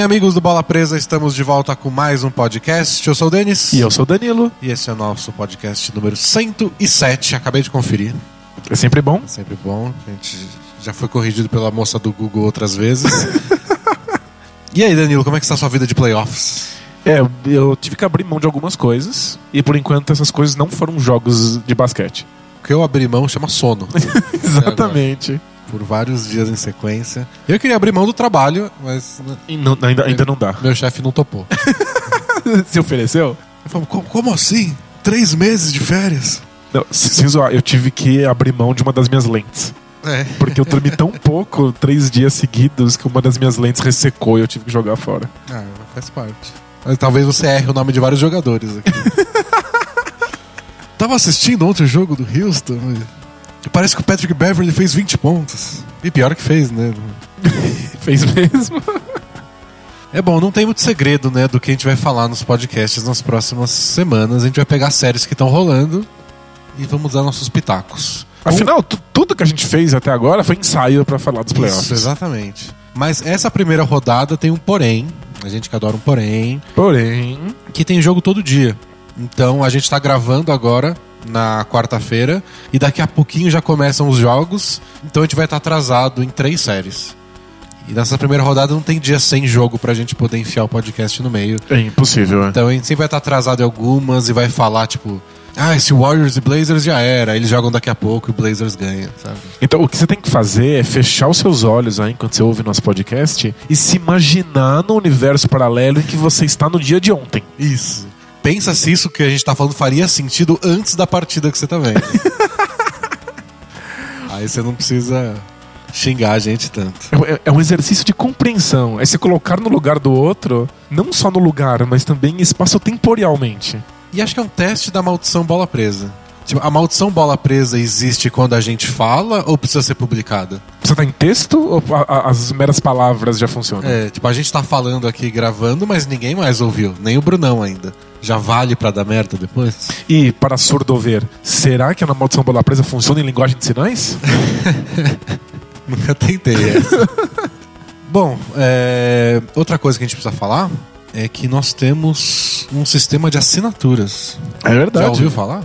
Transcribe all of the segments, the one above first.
Bem, amigos do Bola Presa, estamos de volta com mais um podcast. Eu sou o Denis. E eu sou o Danilo. E esse é o nosso podcast número 107. Acabei de conferir. É sempre bom. É sempre bom. A gente já foi corrigido pela moça do Google outras vezes. e aí, Danilo, como é que está a sua vida de playoffs? É, eu tive que abrir mão de algumas coisas. E por enquanto essas coisas não foram jogos de basquete. O que eu abri mão chama sono. Exatamente. Por vários dias em sequência. Eu queria abrir mão do trabalho, mas não- ainda, ainda não dá. meu chefe não topou. Se ofereceu? Eu falo, como, como assim? Três meses de férias? Não, se- sem zoar, eu tive que abrir mão de uma das minhas lentes. É. Porque eu dormi tão pouco, três dias seguidos, que uma das minhas lentes ressecou e eu tive que jogar fora. Ah, faz parte. Mas talvez você erre o nome de vários jogadores aqui. Tava assistindo ontem o jogo do Houston parece que o Patrick Beverly fez 20 pontos. E pior que fez, né? Fez mesmo. É bom, não tem muito segredo, né, do que a gente vai falar nos podcasts nas próximas semanas. A gente vai pegar séries que estão rolando e vamos dar nossos pitacos. Afinal, tu- tudo que a gente fez até agora foi ensaio pra falar dos playoffs. Isso, exatamente. Mas essa primeira rodada tem um porém. A gente que adora um porém. Porém, que tem jogo todo dia. Então a gente tá gravando agora na quarta-feira e daqui a pouquinho já começam os jogos. Então a gente vai estar atrasado em três séries. E nessa primeira rodada não tem dia sem jogo pra gente poder enfiar o podcast no meio. é impossível. é. Então a gente sempre vai estar atrasado em algumas e vai falar tipo, ah, esse Warriors e Blazers já era. Eles jogam daqui a pouco e o Blazers ganha, sabe? Então, o que você tem que fazer é fechar os seus olhos aí enquanto você ouve nosso podcast e se imaginar no universo paralelo em que você está no dia de ontem. Isso. Pensa se isso que a gente tá falando faria sentido antes da partida que você tá vendo. Aí você não precisa xingar a gente tanto. É, é um exercício de compreensão. É se colocar no lugar do outro, não só no lugar, mas também espaço-temporalmente. E acho que é um teste da maldição bola presa. Tipo, a maldição bola presa existe quando a gente fala ou precisa ser publicada? Você tá em texto ou a- a- as meras palavras já funcionam? É, tipo, a gente tá falando aqui gravando, mas ninguém mais ouviu, nem o Brunão ainda. Já vale pra dar merda depois? E, para surdo ver, será que a maldição bola presa funciona em linguagem de sinais? Nunca tentei essa. Bom, é, outra coisa que a gente precisa falar é que nós temos um sistema de assinaturas. É verdade. Já ouviu falar?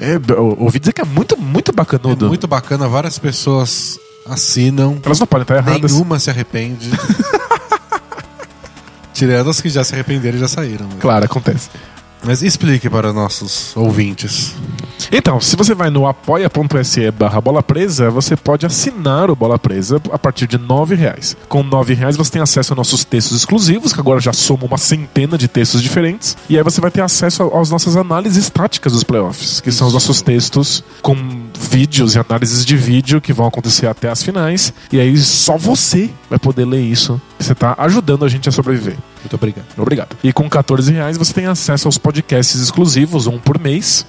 É, ouvi dizer que é muito, muito É bacanudo. muito bacana, várias pessoas assinam, Elas não podem estar erradas. nenhuma se arrepende. Tirando as que já se arrependeram e já saíram. né? Claro, acontece. Mas explique para nossos ouvintes. Então, se você vai no apoia.se barra bola presa, você pode assinar o Bola Presa a partir de R$ reais. Com R$ reais você tem acesso a nossos textos exclusivos, que agora já somam uma centena de textos diferentes. E aí você vai ter acesso às nossas análises táticas dos playoffs, que são os nossos textos com vídeos e análises de vídeo que vão acontecer até as finais. E aí só você vai poder ler isso. Você está ajudando a gente a sobreviver. Muito obrigado. Obrigado. E com 14 reais você tem acesso aos podcasts exclusivos, um por mês.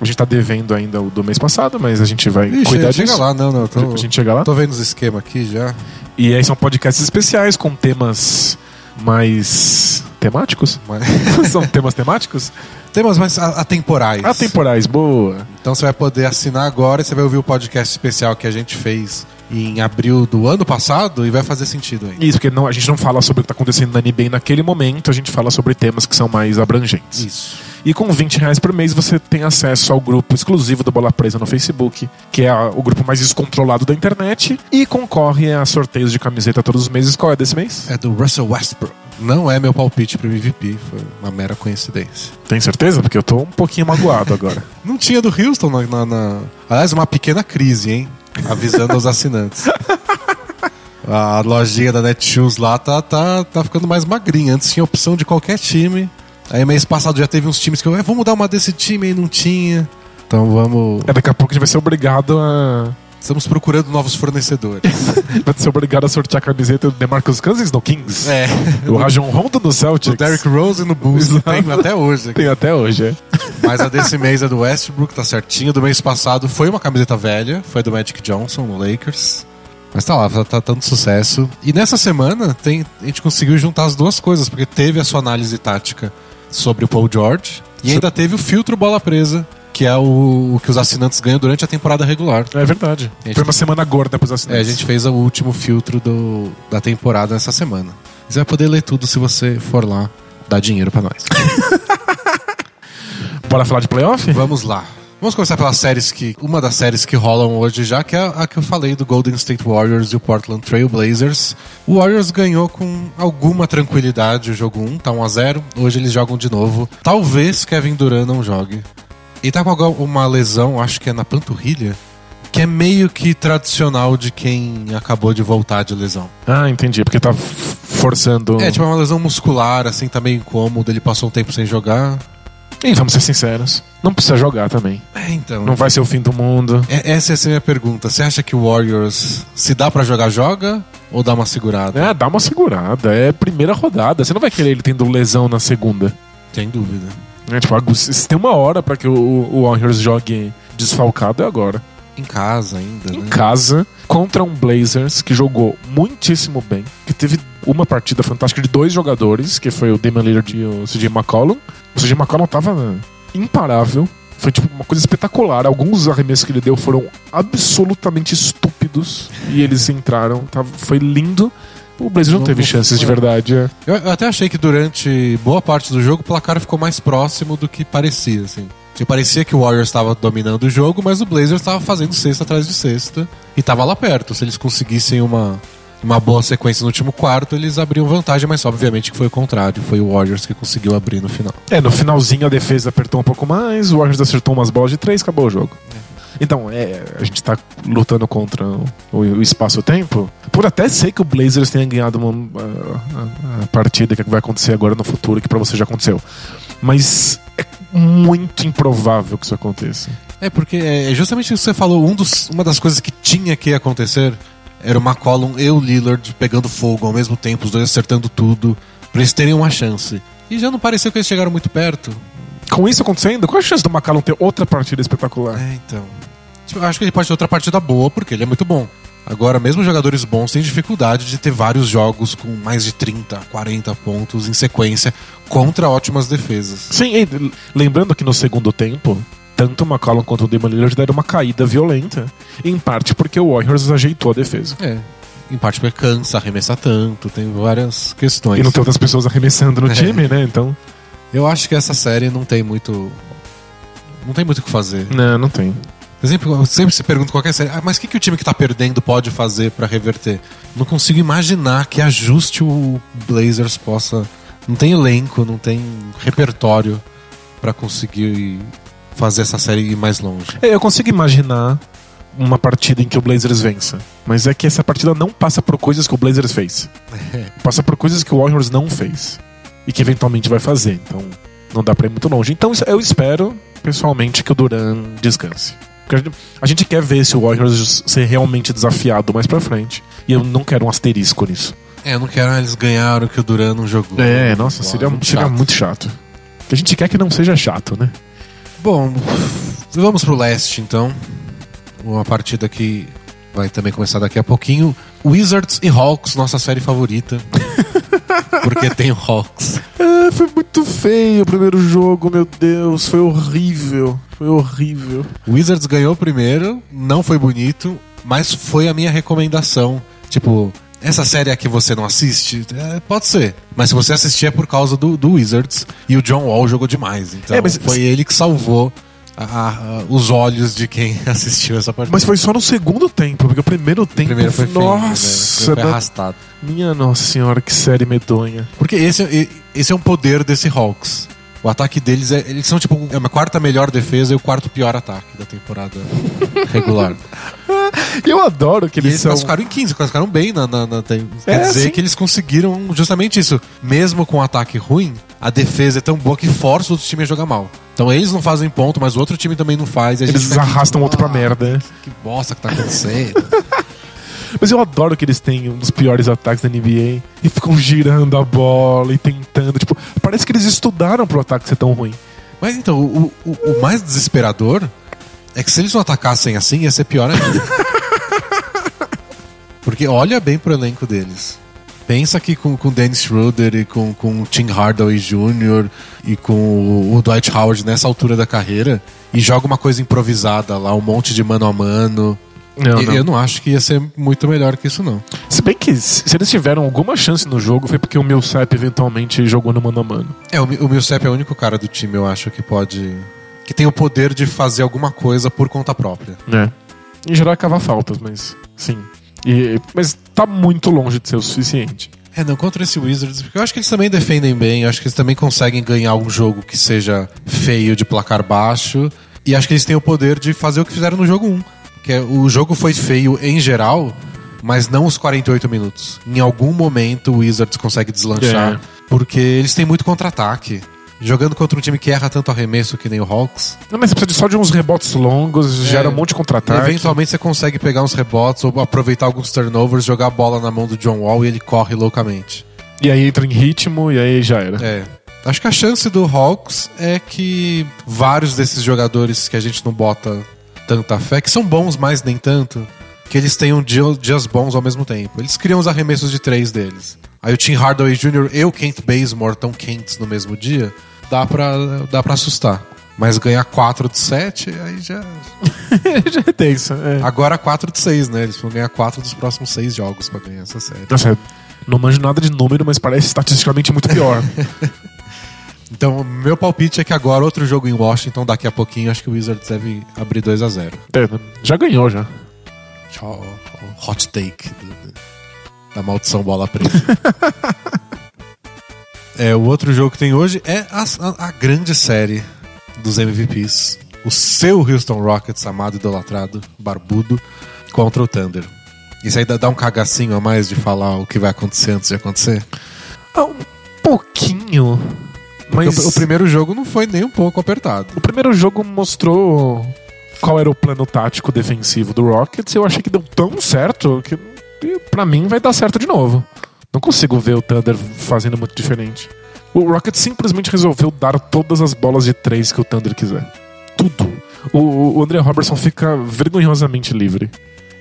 A gente tá devendo ainda o do mês passado, mas a gente vai Ixi, cuidar chega disso. lá, não, não. Tô, A gente chega lá. tô vendo os esquemas aqui já. E aí são podcasts especiais com temas mais temáticos? Mas... são temas temáticos? Temas mais atemporais. Atemporais, boa. Então você vai poder assinar agora e você vai ouvir o podcast especial que a gente fez em abril do ano passado e vai fazer sentido aí. Isso, porque não, a gente não fala sobre o que tá acontecendo na NBA naquele momento, a gente fala sobre temas que são mais abrangentes. Isso. E com 20 reais por mês você tem acesso ao grupo exclusivo do Bola Presa no Facebook, que é a- o grupo mais descontrolado da internet, e concorre a sorteios de camiseta todos os meses. Qual é desse mês? É do Russell Westbrook. Não é meu palpite pro MVP, foi uma mera coincidência. Tem certeza? Porque eu tô um pouquinho magoado agora. Não tinha do Houston na, na, na- Aliás, uma pequena crise, hein? Avisando os assinantes. A lojinha da Netshoes lá tá, tá, tá ficando mais magrinha. Antes tinha opção de qualquer time. Aí mês passado já teve uns times que eu, "É, vamos dar uma desse time aí, não tinha. Então vamos. É, daqui a pouco a gente vai ser obrigado a. Estamos procurando novos fornecedores. Vai ser obrigado a sortear a camiseta do DeMarcus Cousins no Kings. É. O Rajon Rondo no Celtics. O Derrick Rose no Bulls tem até hoje. Tem até hoje, é. Mas a desse mês é do Westbrook, tá certinho. Do mês passado foi uma camiseta velha, foi do Magic Johnson no Lakers. Mas tá lá, tá, tá dando sucesso. E nessa semana tem, a gente conseguiu juntar as duas coisas, porque teve a sua análise tática sobre o Paul George e ainda teve o filtro bola presa, que é o, o que os assinantes ganham durante a temporada regular. É verdade. A Foi uma semana gorda pros É, assinantes. a gente fez o último filtro do, da temporada nessa semana. Você vai poder ler tudo se você for lá dar dinheiro pra nós. Bora falar de playoff? Vamos lá. Vamos começar pelas séries que. Uma das séries que rolam hoje já, que é a que eu falei do Golden State Warriors e o Portland Trail Blazers. O Warriors ganhou com alguma tranquilidade o jogo 1, tá 1x0. Hoje eles jogam de novo. Talvez Kevin Durant não jogue. E tá com uma lesão, acho que é na panturrilha, que é meio que tradicional de quem acabou de voltar de lesão. Ah, entendi, porque tá forçando. É, tipo, é uma lesão muscular, assim, tá meio incômodo. Ele passou um tempo sem jogar. E vamos ser sinceros, não precisa jogar também. É, então. Não vai ser o fim do mundo. É, essa é a minha pergunta. Você acha que o Warriors, se dá para jogar, joga? Ou dá uma segurada? É, dá uma segurada. É primeira rodada. Você não vai querer ele tendo lesão na segunda. Sem dúvida. É, tipo, se tem uma hora para que o, o Warriors jogue desfalcado, é agora. Em casa ainda, Em né? casa, contra um Blazers que jogou muitíssimo bem, que teve uma partida fantástica de dois jogadores, que foi o Damian Lillard e o CJ McCollum. O CJ McCollum tava imparável. Foi tipo uma coisa espetacular. Alguns arremessos que ele deu foram absolutamente estúpidos e eles entraram. Tava, foi lindo. O Blazers não, Não- teve não- chances de é. verdade. é. Eu, eu até achei que durante boa parte do jogo o placar ficou mais próximo do que parecia, assim. Tipo, parecia que o Warriors estava dominando o jogo, mas o Blazers estava fazendo cesta atrás de cesta e tava lá perto. Se eles conseguissem uma, uma boa sequência no último quarto, eles abriam vantagem, mas obviamente que foi o contrário. Foi o Warriors que conseguiu abrir no final. É, no finalzinho a defesa apertou um pouco mais, o Warriors acertou umas bolas de três, acabou o jogo. Então, é, a gente tá lutando contra o, o espaço-tempo. Por até ser que o Blazers tenha ganhado uma, a, a- a partida que vai acontecer agora no futuro, que pra você já aconteceu. Mas é muito improvável que isso aconteça. É, porque é justamente isso que você falou. Um dos, uma das coisas que tinha que acontecer era o McCollum e o Lillard pegando fogo ao mesmo tempo, os dois acertando tudo, pra eles terem uma chance. E já não pareceu que eles chegaram muito perto. Com isso acontecendo, qual a chance do McCallum ter outra partida espetacular? É, então. Eu acho que ele pode ter outra partida boa, porque ele é muito bom. Agora, mesmo jogadores bons têm dificuldade de ter vários jogos com mais de 30, 40 pontos em sequência contra ótimas defesas. Sim, e lembrando que no segundo tempo, tanto o McCallum quanto o Damon Lillard deram uma caída violenta. Em parte porque o Warriors ajeitou a defesa. É. Em parte porque cansa, arremessa tanto, tem várias questões. E não tem outras pessoas arremessando no É. time, né? Então. Eu acho que essa série não tem muito. Não tem muito o que fazer. Não, não tem. Eu sempre, eu sempre se pergunta qualquer série, ah, mas o que, que o time que tá perdendo pode fazer pra reverter? Não consigo imaginar que ajuste o Blazers possa. Não tem elenco, não tem repertório pra conseguir fazer essa série ir mais longe. É, eu consigo imaginar uma partida em que o Blazers vença. Mas é que essa partida não passa por coisas que o Blazers fez. Passa por coisas que o Warriors não fez. E que eventualmente vai fazer. Então não dá pra ir muito longe. Então eu espero, pessoalmente, que o Duran descanse. Porque a gente, a gente quer ver se o Warriors ser realmente desafiado mais pra frente. E eu não quero um asterisco nisso. É, eu não quero ah, eles ganharam que o Duran não jogou. É, nossa, Uau, seria, muito seria chato. muito chato. Que a gente quer que não seja chato, né? Bom, vamos pro leste então. Uma partida que vai também começar daqui a pouquinho. Wizards e Hawks, nossa série favorita. Porque tem Hawks. É, foi muito feio o primeiro jogo, meu Deus. Foi horrível. Foi horrível. Wizards ganhou o primeiro, não foi bonito, mas foi a minha recomendação. Tipo, essa série aqui você não assiste? É, pode ser. Mas se você assistir é por causa do, do Wizards. E o John Wall jogou demais. Então É, mas- foi ele que salvou a- a- os olhos de quem assistiu essa partida. Mas foi só no segundo tempo, porque o primeiro o tempo. primeiro foi feio, né? Nossa, foi da- arrastado. minha nossa senhora, que série medonha. Porque esse, é- esse é um poder desse Hawks. O ataque deles é. Eles são tipo é uma quarta melhor defesa e o quarto pior ataque da temporada regular. Eu adoro que eles eles são. classificaram em 15, classificaram bem na. na- na- tem- quer É, dizer sim. que eles conseguiram justamente isso. Mesmo com um ataque ruim, a defesa é tão boa que força o outro time a jogar mal. Então eles não fazem ponto, mas o outro time também não faz. e Eles arrastam tipo, outro pra "Ah, merda. né? Que bosta que tá acontecendo. Mas eu adoro que eles têm um dos piores ataques da NBA e ficam girando a bola e tentando. Tipo, parece que eles estudaram pro ataque ser tão ruim. mas então, o, o- o mais desesperador é que se eles não atacassem assim, ia ser pior ainda. Porque olha bem pro elenco deles. Pensa que com, com Dennis Schroeder e com, com o Tim Hardaway Jr. e com o, o Dwight Howard nessa altura da carreira e joga uma coisa improvisada lá, um monte de mano a mano. Não, E- não. Eu não acho que ia ser muito melhor que isso, não. Se bem que se eles tiveram alguma chance no jogo, foi porque o Millsap eventualmente jogou no mano a mano. É, o, o Millsap é o único cara do time, eu acho, que pode. que tem o poder de fazer alguma coisa por conta própria. né? Em geral é cavar faltas, mas sim. E, mas tá muito longe de ser o suficiente. É, não, contra esse Wizards, porque eu acho que eles também defendem bem, eu acho que eles também conseguem ganhar um jogo que seja feio de placar baixo, e acho que eles têm o poder de fazer o que fizeram no jogo 1. Que é, o jogo foi feio em geral, mas não os 48 minutos. Em algum momento o Wizards consegue deslanchar, É. porque eles têm muito contra-ataque. Jogando contra um time que erra tanto arremesso que nem o Hawks, Não, mas você precisa de só de uns rebotes longos, gera um monte de contra-ataque. eventualmente você consegue pegar uns rebotes ou aproveitar alguns turnovers, jogar a bola na mão do John Wall e ele corre loucamente. E aí entra em ritmo e aí já era. É. Acho que a chance do Hawks é que vários desses jogadores que a gente não bota tanta fé, que são bons, mas nem tanto, que eles tenham dia- dias bons ao mesmo tempo. Eles criam os arremessos de três deles. Aí o Tim Hardaway Jr. e o Kent Bazemore tão quentes no mesmo dia, dá pra, dá pra assustar. Mas ganhar 4 de 7, aí já. já é tenso. É. Agora 4 de 6, né? Eles vão ganhar 4 dos próximos 6 jogos pra ganhar essa série. Nossa, não manjo nada de número, mas parece estatisticamente muito pior. Então, meu palpite é que agora outro jogo em Washington, daqui a pouquinho, acho que o Wizards deve abrir 2 a 0 É, já ganhou já. Ó, hot take da maldição bola preta. é, o outro jogo que tem hoje é a, a- a grande série dos MVPs. O seu Houston Rockets, amado, idolatrado, barbudo, contra o Thunder. Isso aí dá, dá um cagacinho a mais de falar o que vai acontecer antes de acontecer? Ah, um pouquinho. Mas O, o primeiro jogo não foi nem um pouco apertado. o primeiro jogo mostrou qual era o plano tático defensivo do Rockets. Eu achei que deu tão certo que pra mim vai dar certo de novo. Não consigo ver o Thunder fazendo muito diferente. O Rockets simplesmente resolveu dar todas as bolas de três que o Thunder quiser. Tudo. O, o André Robertson fica vergonhosamente livre.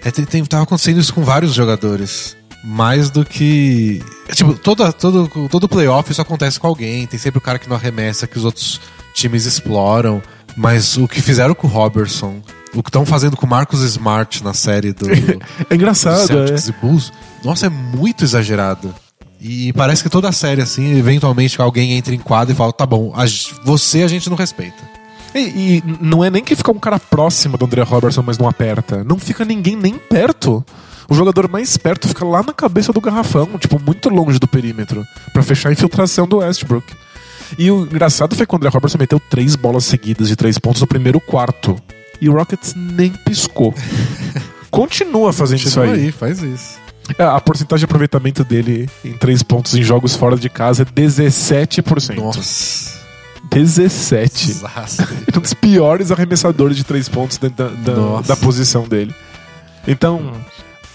É, tem, tem- tava acontecendo isso com vários jogadores. Mais do que. Tipo, toda, todo, todo playoff isso acontece com alguém. Tem sempre o cara que não arremessa, que os outros times exploram. Mas o que fizeram com o Robertson, o que estão fazendo com o Marcus Smart na série do, É engraçado, é. Celtics e Bulls, nossa, é muito exagerado. E parece que toda a série, assim, eventualmente alguém entra em quadra e fala: tá bom, a você a gente não respeita. E, e não é nem que fica um cara próximo do André Robertson, mas não aperta. Não fica ninguém nem perto. O jogador mais perto fica lá na cabeça do garrafão, tipo, muito longe do perímetro, pra fechar a infiltração do Westbrook. E o engraçado foi quando o André Robertson meteu três bolas seguidas de três pontos no primeiro quarto. E o Rockets nem piscou. Continua fazendo isso Continua aí. aí, faz isso. É, A porcentagem de aproveitamento dele em três pontos em jogos fora de casa é 17%. Nossa. 17%. Desastre. um dos piores arremessadores de três pontos dentro da, da, da posição dele. Então,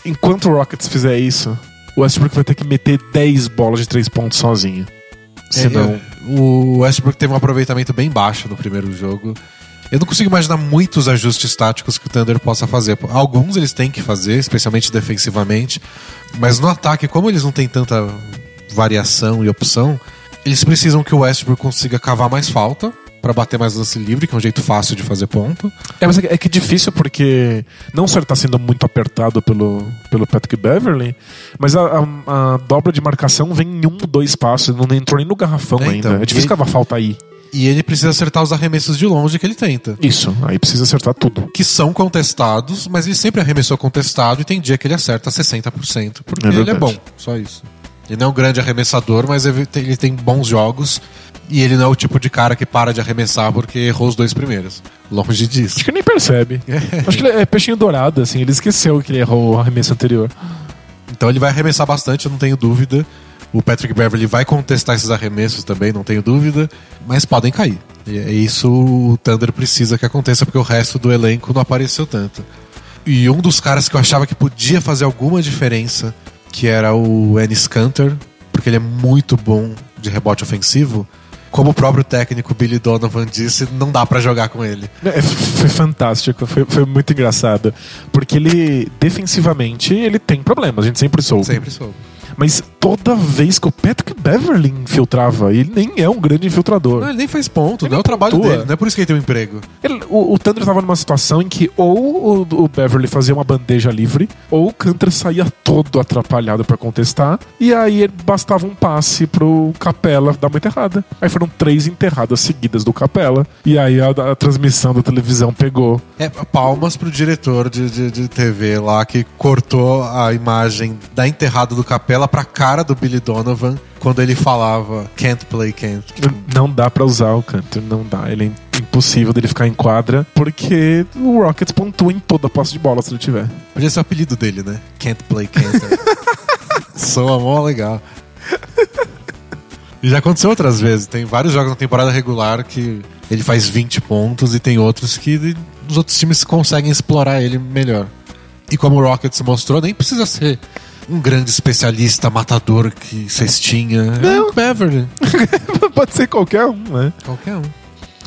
enquanto o Rockets fizer isso, o Westbrook vai ter que meter 10 bolas de três pontos sozinho. Senão. É, o Westbrook teve um aproveitamento bem baixo no primeiro jogo. Eu não consigo imaginar muitos ajustes táticos que o Thunder possa fazer. Alguns eles têm que fazer, especialmente defensivamente. Mas no ataque, como eles não têm tanta variação e opção, eles precisam que o Westbrook consiga cavar mais falta para bater mais lance livre, que é um jeito fácil de fazer ponto. É, mas é que- é difícil porque não só ele tá sendo muito apertado pelo, pelo Patrick Beverly, mas a, a- a dobra de marcação vem em um, dois passos, não entrou nem no garrafão É, ainda. então, é difícil cavar falta aí. E ele precisa acertar os arremessos de longe que ele tenta. Isso, aí precisa acertar tudo. Que são contestados, mas ele sempre arremessou contestado e tem dia que ele acerta 60%, porque É ele é bom, só isso. Ele não é um grande arremessador, mas ele tem, ele tem bons jogos e ele não é o tipo de cara que para de arremessar porque errou os dois primeiros. Longe disso. Acho que nem percebe. Acho que ele é peixinho dourado, assim, ele esqueceu que ele errou o arremesso anterior. Então ele vai arremessar bastante, eu não tenho dúvida. O Patrick Beverly vai contestar esses arremessos também, não tenho dúvida, mas podem cair. E é isso o Thunder precisa que aconteça, porque o resto do elenco não apareceu tanto. E um dos caras que eu achava que podia fazer alguma diferença, que era o Ennis Cantor, porque ele é muito bom de rebote ofensivo, como o próprio técnico Billy Donovan disse, não dá pra jogar com ele. É, foi fantástico, foi, foi muito engraçado. Porque ele, defensivamente, ele tem problemas, a gente sempre soube. Sempre soube. Mas toda vez que o Patrick Beverly infiltrava. Ele nem é um grande infiltrador. Não, ele nem faz ponto, Ele não é o trabalho pontua. dele, não é por isso que ele tem um emprego. Ele- o, o Thunder estava numa situação em que ou o, o Beverly fazia uma bandeja livre, ou o Cantor saía todo atrapalhado pra contestar, e aí ele- bastava um passe pro Capela dar uma enterrada. Aí foram três enterradas seguidas do Capela, e aí a, a transmissão da televisão pegou. É, palmas pro diretor de, de, de TV lá que cortou a imagem da enterrada do Capela pra cara do Billy Donovan quando ele falava can't play, can't. Não dá pra usar o Cantor, não dá. Ele é impossível dele ficar em quadra, porque o Rockets pontua em toda a posse de bola se ele tiver. Podia ser o apelido dele, né? Can't play, can't. Soa mó legal. E já aconteceu outras vezes. Tem vários jogos na temporada regular que ele faz 20 pontos e tem outros que os outros times conseguem explorar ele melhor. E como o Rockets mostrou, nem precisa ser um grande especialista, matador que cestinha. É o Beverly. Pode ser qualquer um, né? Qualquer um.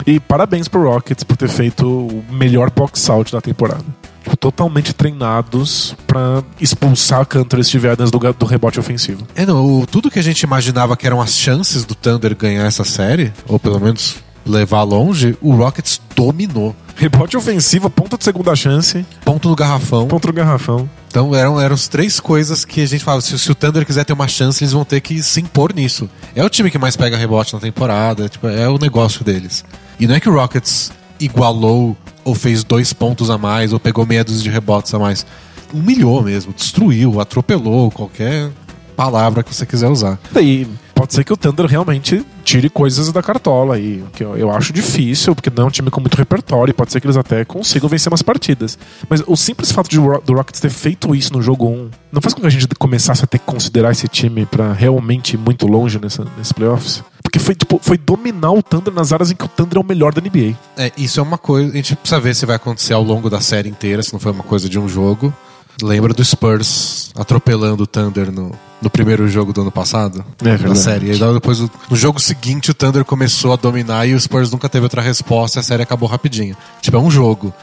E parabéns pro Rockets por ter feito o melhor box out da temporada. Tipo, totalmente treinados pra expulsar Cantor e Steve Adams do, do rebote ofensivo. É, não, o- tudo que a gente imaginava que eram as chances do Thunder ganhar essa série, ou pelo menos levar longe, o Rockets dominou. Rebote ofensivo, ponto de segunda chance, Ponto no garrafão. ponto do garrafão. Então eram, eram as três coisas que a gente falava. Se, se o Thunder quiser ter uma chance, eles vão ter que se impor nisso. É o time que mais pega rebote na temporada, tipo, é o negócio deles. E não é que o Rockets igualou ou fez dois pontos a mais, ou pegou meia dúzia de rebotes a mais. Humilhou mesmo, destruiu, atropelou, qualquer palavra que você quiser usar. Daí pode ser que o Thunder realmente tire coisas da cartola aí, que eu, eu acho difícil, porque não é um time com muito repertório, pode ser que eles até consigam vencer umas partidas. Mas o simples fato de do Rockets ter feito isso no jogo 1 não faz com que a gente começasse a ter que considerar esse time pra realmente ir muito longe nessa, nesses playoffs? Porque foi, tipo, foi dominar o Thunder nas áreas em que o Thunder é o melhor da NBA. É, isso é uma coisa. A gente precisa ver se vai acontecer ao longo da série inteira, se não foi uma coisa de um jogo. Lembra do Spurs atropelando o Thunder no, no primeiro jogo do ano passado? É da série. E depois, no jogo seguinte, o Thunder começou a dominar e o Spurs nunca teve outra resposta e a série acabou rapidinho. Tipo, é um jogo.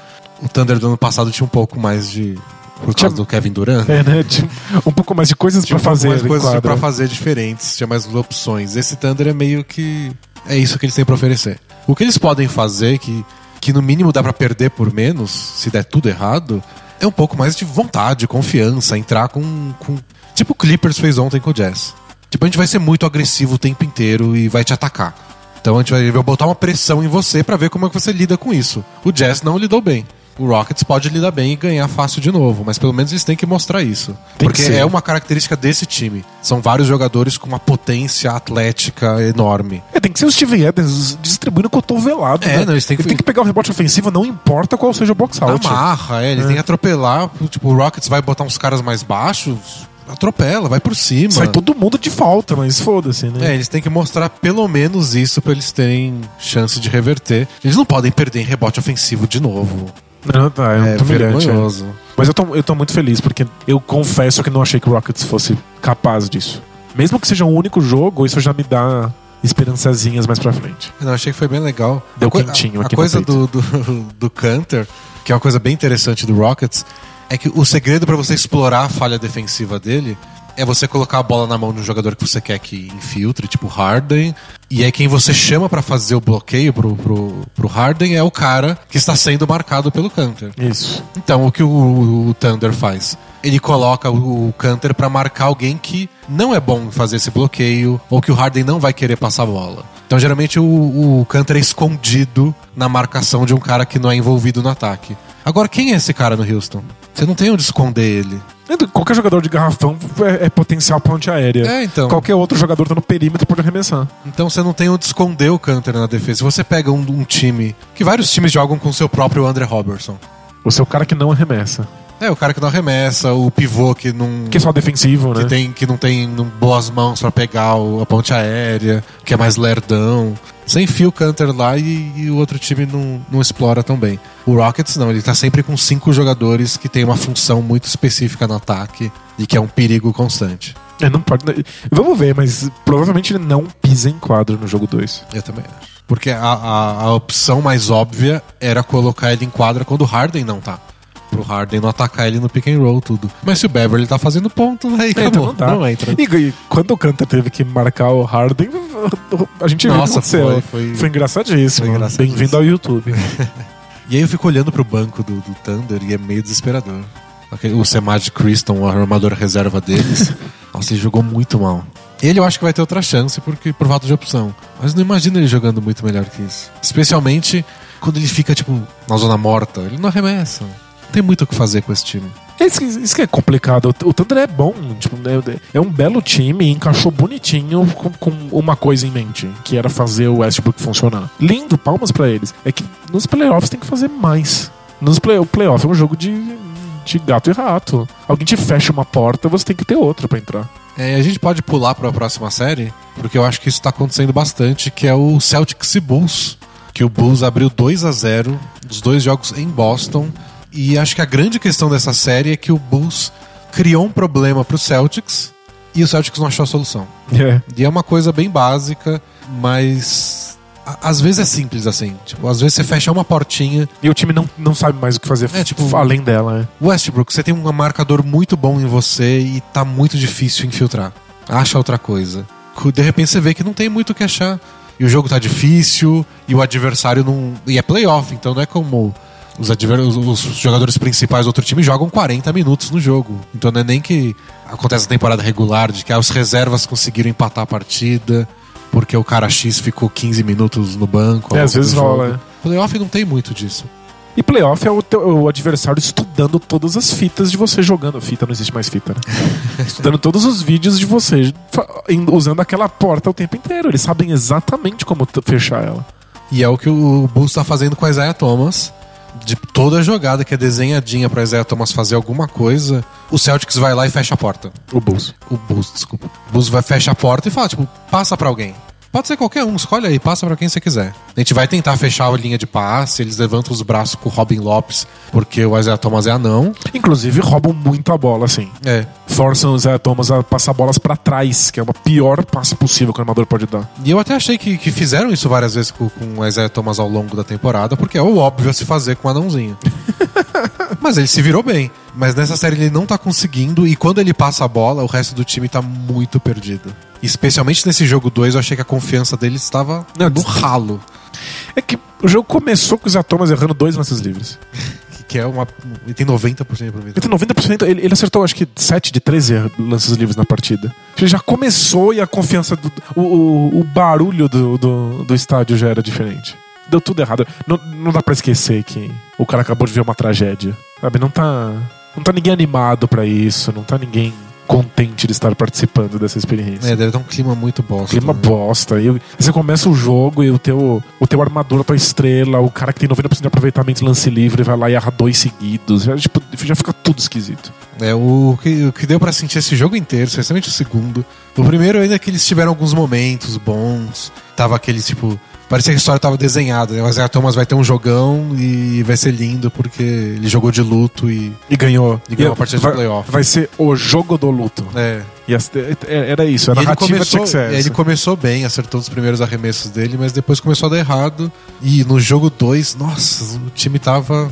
O Thunder do ano passado tinha um pouco mais de. Por causa Tinha- do Kevin Durant. É, né? Tinha um pouco mais de coisas pra um fazer. mais coisas pra fazer diferentes, tinha mais opções. Esse Thunder é meio que. É isso que eles têm pra oferecer. O que eles podem fazer, que, que no mínimo dá pra perder por menos, se der tudo errado, é um pouco mais de vontade, confiança, entrar com. com... Tipo o Clippers fez ontem com o Jazz. Tipo, a gente vai ser muito agressivo o tempo inteiro e vai te atacar. Então a gente vai botar uma pressão em você pra ver como é que você lida com isso. O Jazz não lidou bem. O Rockets pode lidar bem e ganhar fácil de novo, mas pelo menos eles têm que mostrar isso. Tem porque é uma característica desse time. São vários jogadores com uma potência atlética enorme. É, tem que ser o Steven Adams distribuindo cotovelado. É, né? não, eles têm que- Ele tem que pegar o rebote ofensivo, não importa qual seja o box out. Amarra, é, ele tem que atropelar. Tipo, o Rockets vai botar uns caras mais baixos, atropela, vai por cima. Sai todo mundo de falta, mas foda-se, É, né? eles têm que mostrar pelo menos isso pra eles terem chance de reverter. Eles não podem perder em rebote ofensivo de novo. Não, tá, é, É, é. vergonhoso. Mas eu tô, eu tô muito feliz, porque eu confesso que não achei que o Rockets fosse capaz disso. Mesmo que seja um único jogo, isso já me dá esperançazinhas mais pra frente. Não, achei que foi bem legal. Deu a quentinho a, aqui a coisa do, do, do Canter, que é uma coisa bem interessante do Rockets, é que o segredo pra você explorar a falha defensiva dele é você colocar a bola na mão de um jogador que você quer que infiltre, tipo Harden, e aí quem você chama pra fazer o bloqueio pro, pro, pro Harden é o cara que está sendo marcado pelo Canter. Isso. Então, o que o, o Thunder faz? Ele coloca o, o Canter pra marcar alguém que não é bom em fazer esse bloqueio, ou que o Harden não vai querer passar a bola. Então, geralmente, o, o Canter é escondido na marcação de um cara que não é envolvido no ataque. Agora, quem é esse cara no Houston? Você não tem onde esconder ele. Qualquer jogador de garrafão é, é potencial ponte aérea. É, então. Qualquer outro jogador tá no perímetro pode arremessar. Então você não tem onde esconder o Canter na defesa. Você pega um, um time. Que vários times jogam com o seu próprio André Robertson. O seu cara que não arremessa. É, o cara que não arremessa, o pivô que não. Que é só defensivo, né? que, tem, que não tem boas mãos pra pegar o- a ponte aérea, que é mais lerdão. Você enfia o Canter lá e, e o outro time não, não explora tão bem. O Rockets não, ele tá sempre com cinco jogadores que tem uma função muito específica no ataque e que é um perigo constante. É, não pode. Vamos ver, mas provavelmente ele não pisa em quadro no jogo 2. Eu também acho. Porque a, a, a opção mais óbvia era colocar ele em quadra quando o Harden não tá. Pro Harden não atacar ele no pick and roll, tudo. Mas se o Beverly tá fazendo ponto, aí então acabou. não dá. Não entra. E, e quando o Cantor teve que marcar o Harden, a gente viu o que Nossa, aconteceu. foi- foi- engraçadíssimo. foi engraçadíssimo. Bem-vindo ao YouTube. E aí eu fico olhando pro banco do, do Thunder e é meio desesperador. O Semaj Criston, o armador reserva deles, nossa, ele jogou muito mal. Ele eu acho que vai ter outra chance porque, por falta de opção. Mas não imagino ele jogando muito melhor que isso. Especialmente quando ele fica, tipo, na zona morta. Ele não arremessa. Tem muito o que fazer com esse time. Isso, isso que é complicado. O Thunder é bom. Tipo, é, é um belo time encaixou bonitinho com, com uma coisa em mente, que era fazer o Westbrook funcionar. Lindo, palmas pra eles. É que nos playoffs tem que fazer mais. Nos play, o playoff é um jogo de, de gato e rato. Alguém te fecha uma porta, você tem que ter outra pra entrar. É, a gente pode pular para a próxima série, porque eu acho que isso tá acontecendo bastante, que é o Celtics e Bulls. Que o Bulls abriu 2 a 0 os dois jogos em Boston. E acho que a grande questão dessa série é que o Bulls criou um problema pro Celtics e o Celtics não achou a solução. É. E é uma coisa bem básica, mas às vezes é simples assim. Tipo, às vezes você fecha uma portinha. E o time não, não sabe mais o que fazer É, tipo- além dela. É. Westbrook, você tem um marcador muito bom em você e tá muito difícil infiltrar. Acha outra coisa. De repente você vê que não tem muito o que achar. E o jogo tá difícil, e o adversário não. E é playoff, então não é como. Os, adver... os- jogadores principais do outro time jogam 40 minutos no jogo. Então não é nem que acontece na temporada regular, de que ah, os reservas conseguiram empatar a partida, porque o cara X ficou 15 minutos no banco. É, às vezes rola, jogo. Playoff não tem muito disso. E playoff é o, teu- o adversário estudando todas as fitas de você jogando. Fita não existe mais fita, né? estudando todos os vídeos de você usando aquela porta o tempo inteiro. Eles sabem exatamente como fechar ela. E é o que o Bulls tá fazendo com a Isaiah Thomas. De toda a jogada que é desenhadinha pra Isaiah Thomas fazer alguma coisa, o Celtics vai lá e fecha a porta. O Bulls. O Bulls, desculpa. O Bulls vai fecha a porta e fala, tipo, passa pra alguém. Pode ser qualquer um, escolhe aí, passa pra quem você quiser. A gente vai tentar fechar a linha de passe, eles levantam os braços com o Robin Lopes, porque o Isaiah Thomas é anão. Inclusive, roubam muito a bola, assim. É. Forçam o Zé Thomas a passar bolas pra trás, que é uma pior passe possível que o armador pode dar. E eu até achei que, que fizeram isso várias vezes com, com o Isaiah Thomas ao longo da temporada, porque é o óbvio a se fazer com o anãozinho. Mas ele se virou bem. Mas nessa série ele não tá conseguindo, e quando ele passa a bola, o resto do time tá muito perdido. Especialmente nesse jogo 2, eu achei que a confiança dele estava Não, no ralo. É que o jogo começou com o Zé Thomas errando dois lances livres. Que- é uma. Ele tem 90% de Ele aproveitamento. tem 90%, ele, ele acertou acho que 7 de 13 lances livres na partida. Ele já começou e a confiança do. O, o, o barulho do, do, do estádio já era diferente. Deu tudo errado. Não, não dá pra esquecer que o cara acabou de ver uma tragédia. Sabe? Não tá. Não tá ninguém animado pra isso, não tá ninguém contente de estar participando dessa experiência. É, deve dar um clima muito bosta. Clima né? bosta. E você começa o jogo e o teu, o teu armador, a tua estrela, o cara que tem 90% de aproveitamento lance livre, vai lá e erra dois seguidos. Já, tipo, já fica tudo esquisito. É, o que, o que deu pra sentir esse jogo inteiro, especialmente o segundo. O primeiro, ainda que eles tiveram alguns momentos bons. Tava aquele tipo. Parecia que a história tava desenhada. Né? O Isaiah Thomas vai ter um jogão e vai ser lindo porque ele jogou de luto e. E ganhou. E ganhou a partida de vai, playoff. Vai ser o jogo do luto. É. As- é- era isso, a E ele narrativa começou, tinha que ele começou bem, acertou os primeiros arremessos dele, mas depois começou a dar errado. E no jogo 2, nossa, o time tava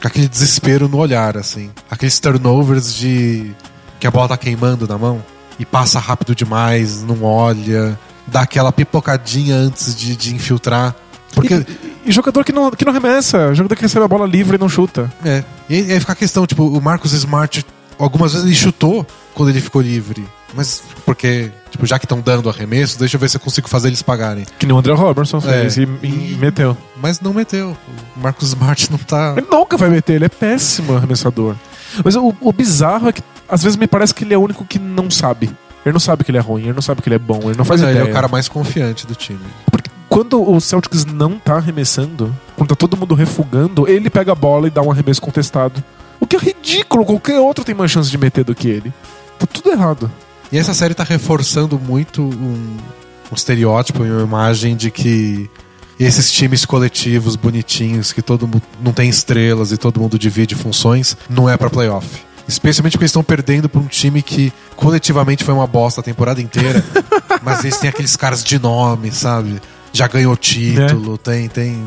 com aquele desespero no olhar, assim. Aqueles turnovers de. que a bola tá queimando na mão e passa rápido demais, não olha, dá aquela pipocadinha antes de, de infiltrar. Porque. E, e jogador que não, que não remessa, jogador que recebe a bola livre e não chuta. É. E aí, aí fica a questão, tipo, o Marcos Smart, algumas vezes ele chutou quando ele ficou livre. Mas porque, tipo, já que estão dando arremesso, deixa eu ver se eu consigo fazer eles pagarem. Que nem o André Robertson fez É. e, e meteu. Mas não meteu. O Marcos Smart não tá. Ele nunca vai meter, ele é péssimo arremessador. Mas o, o bizarro é que às vezes me parece que ele é o único que não sabe. Ele não sabe que ele é ruim, ele não sabe que ele é bom, ele não faz ele ideia. é o cara mais confiante do time. Porque quando o Celtics não tá arremessando, quando tá todo mundo refugando, ele pega a bola e dá um arremesso contestado. O que é ridículo, qualquer outro tem mais chance de meter do que ele. Tá tudo errado. E essa série tá reforçando muito um, um estereótipo e uma imagem de que esses times coletivos bonitinhos, que todo mundo não tem estrelas e todo mundo divide funções, não é pra playoff. Especialmente porque eles estão perdendo pra um time que coletivamente foi uma bosta a temporada inteira, mas eles têm aqueles caras de nome, sabe? Já ganhou título, tem, tem.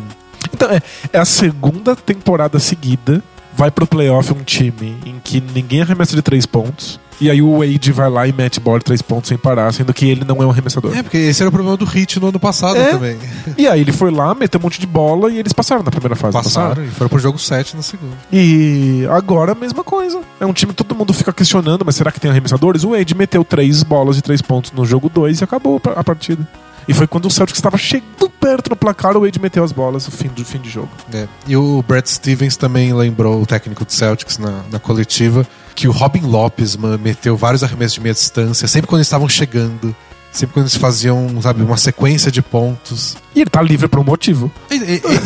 Então, é, é a segunda temporada seguida vai pro playoff um time em que ninguém arremessa de três pontos. E aí o Wade vai lá e mete bola de três pontos sem parar, sendo que ele não é um arremessador. É, porque esse era o problema do Hit no ano passado É. também. E aí ele foi lá, meteu um monte de bola e eles passaram na primeira fase. não Passaram e foram pro jogo 7 na segunda. E agora a mesma coisa. É um time que todo mundo fica questionando, mas será que tem arremessadores? O Wade meteu três bolas de três pontos no jogo 2 e acabou a partida. E foi quando o Celtics estava chegando perto no placar, o Wade meteu as bolas no fim do fim de jogo. É. E o Brad Stevens também lembrou, o técnico do Celtics, na, na coletiva, que o Robin Lopes meteu vários arremessos de meia distância, sempre quando eles estavam chegando, sempre quando eles faziam, sabe, uma sequência de pontos. E ele tá livre por um motivo. E-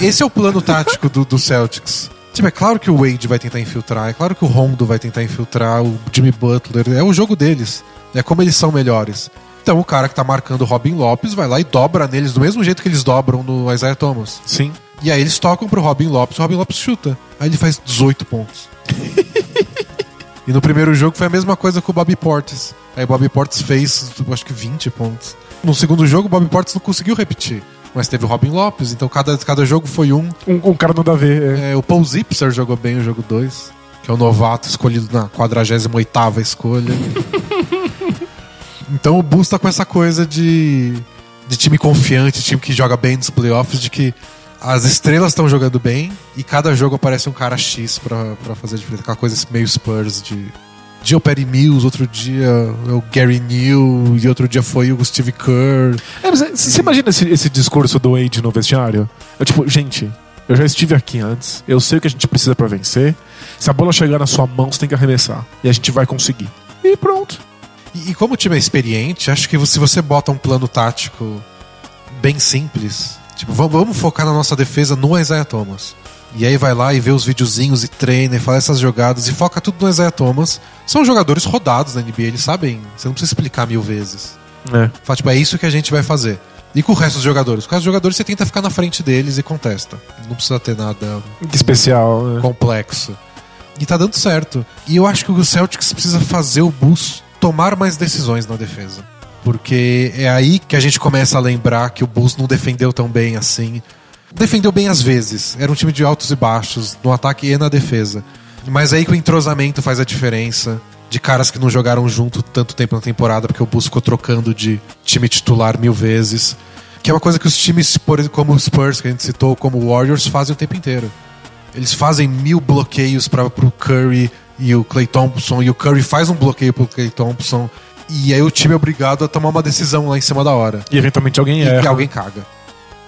e- Esse é o plano tático do, do Celtics. Tipo, é claro que o Wade vai tentar infiltrar, é claro que o Rondo vai tentar infiltrar, o Jimmy Butler, é o jogo deles. É como eles são melhores. Então o cara que tá marcando o Robin Lopes vai lá e dobra neles do mesmo jeito que eles dobram no Isaiah Thomas. Sim. E aí eles tocam pro Robin Lopes, o Robin Lopes chuta. Aí ele faz 18 pontos. e no primeiro jogo foi a mesma coisa com o Bobby Portis. Aí o Bobby Portis fez, acho que 20 pontos. No segundo jogo, o Bobby Portis não conseguiu repetir. Mas teve o Robin Lopes, então cada, cada jogo foi um. Um, um cara não dá a ver. é. É, o Paul Zipser jogou bem o jogo 2, que é o novato escolhido na 48 escolha. então o Bulls tá com essa coisa de, de time confiante, time que joga bem nos playoffs, de que as estrelas estão jogando bem e cada jogo aparece um cara X pra, pra fazer diferença. Aquela coisa meio Spurs de. Dia o Perry Mills, outro dia é o Gary New, e outro dia foi o Steve Kerr. É, mas é, você imagina esse, esse discurso do Wade no vestiário? É tipo, gente, eu já estive aqui antes, eu sei o que a gente precisa pra vencer. Se a bola chegar na sua mão, você tem que arremessar. E a gente vai conseguir. E pronto. E, e como o time é experiente, acho que se você bota um plano tático bem simples, tipo, vamos, vamos focar na nossa defesa no Isaiah Thomas. E aí vai lá e vê os videozinhos e treina e faz essas jogadas e foca tudo no Isaiah Thomas. São jogadores rodados na NBA, eles sabem, você não precisa explicar mil vezes. É. Fala, tipo, é isso que a gente vai fazer. E com o resto dos jogadores? Com o resto dos jogadores você tenta ficar na frente deles e contesta. Não precisa ter nada Que especial. né? complexo. E tá dando certo. E eu acho que o Celtics precisa fazer o Bulls tomar mais decisões na defesa. Porque é aí que a gente começa a lembrar que o Bulls não defendeu tão bem assim. Defendeu bem às vezes. Era um time de altos e baixos, no ataque e na defesa. Mas aí que o entrosamento faz a diferença. De caras que não jogaram junto tanto tempo na temporada, porque o Bulls ficou trocando de time titular mil vezes. Que é uma coisa que os times, como o Spurs, que a gente citou, como o Warriors, fazem o tempo inteiro. Eles fazem mil bloqueios para pro Curry e o Clay Thompson, e o Curry faz um bloqueio pro Clay Thompson, e aí o time é obrigado a tomar uma decisão lá em cima da hora. E eventualmente alguém E, erra. e alguém caga.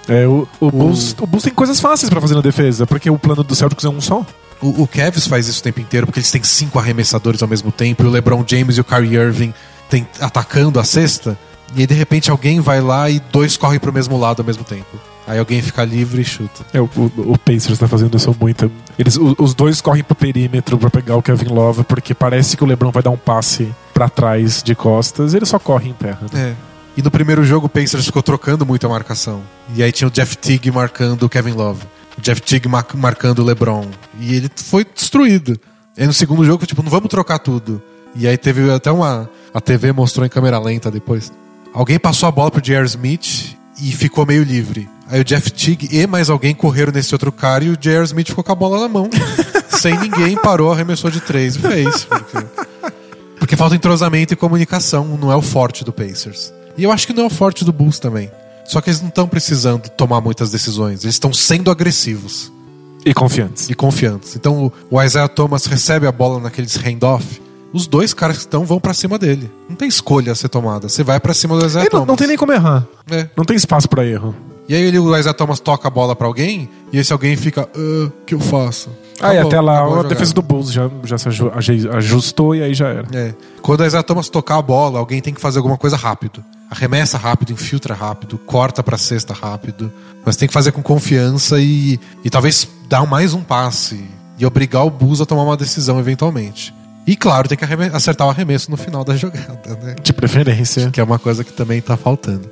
É, o, o, Bulls, o Bulls tem coisas fáceis pra fazer na defesa, porque o plano do Celtics é um só. O, o Cavs faz isso o tempo inteiro porque eles têm cinco arremessadores ao mesmo tempo, e o LeBron James e o Kyrie Irving tem, atacando a cesta, e aí de repente alguém vai lá e dois correm pro mesmo lado ao mesmo tempo. Aí alguém fica livre e chuta. É, o, o, o Pacers tá fazendo isso muito. Eles, o- os dois correm pro perímetro pra pegar o Kevin Love, porque parece que o LeBron vai dar um passe pra trás de costas, ele só corre em terra. né? É. E no primeiro jogo o Pacers ficou trocando muito a marcação. E aí tinha o Jeff Teague marcando o Kevin Love. O Jeff Teague ma- marcando o LeBron. E ele foi destruído. E aí no segundo jogo, tipo, não vamos trocar tudo. E aí teve até uma. A TV mostrou em câmera lenta depois. Alguém passou a bola pro J.R. Smith e ficou meio livre. Aí o Jeff Teague e mais alguém correram nesse outro cara e o J.R. Smith ficou com a bola na mão. sem ninguém, parou, arremessou de três e fez. Porque... Porque falta entrosamento e comunicação, não é o forte do Pacers. E eu acho que não é o forte do Bulls também. Só que eles não estão precisando tomar muitas decisões, eles estão sendo agressivos E confiantes. e confiantes. Então o- Isaiah Thomas recebe a bola naqueles handoff, os dois caras que estão vão pra cima dele. Não tem escolha a ser tomada, você vai pra cima do Isaiah não, Thomas. não tem nem como errar. É. Não tem espaço pra erro. E aí o Isaiah Thomas toca a bola pra alguém e esse alguém fica, "Ah, o que eu faço? Ah, e até lá a defesa do Bulls já, já se aju- aju- ajustou e aí já era. É. Quando a Isaiah Thomas tocar a bola, alguém tem que fazer alguma coisa rápido. Arremessa rápido, infiltra rápido, corta pra cesta rápido. Mas tem que fazer com confiança e, e talvez dar mais um passe e obrigar o Bulls a tomar uma decisão eventualmente. E claro, tem que acertar o arremesso no final da jogada, né? De preferência. Que é uma coisa que também tá faltando.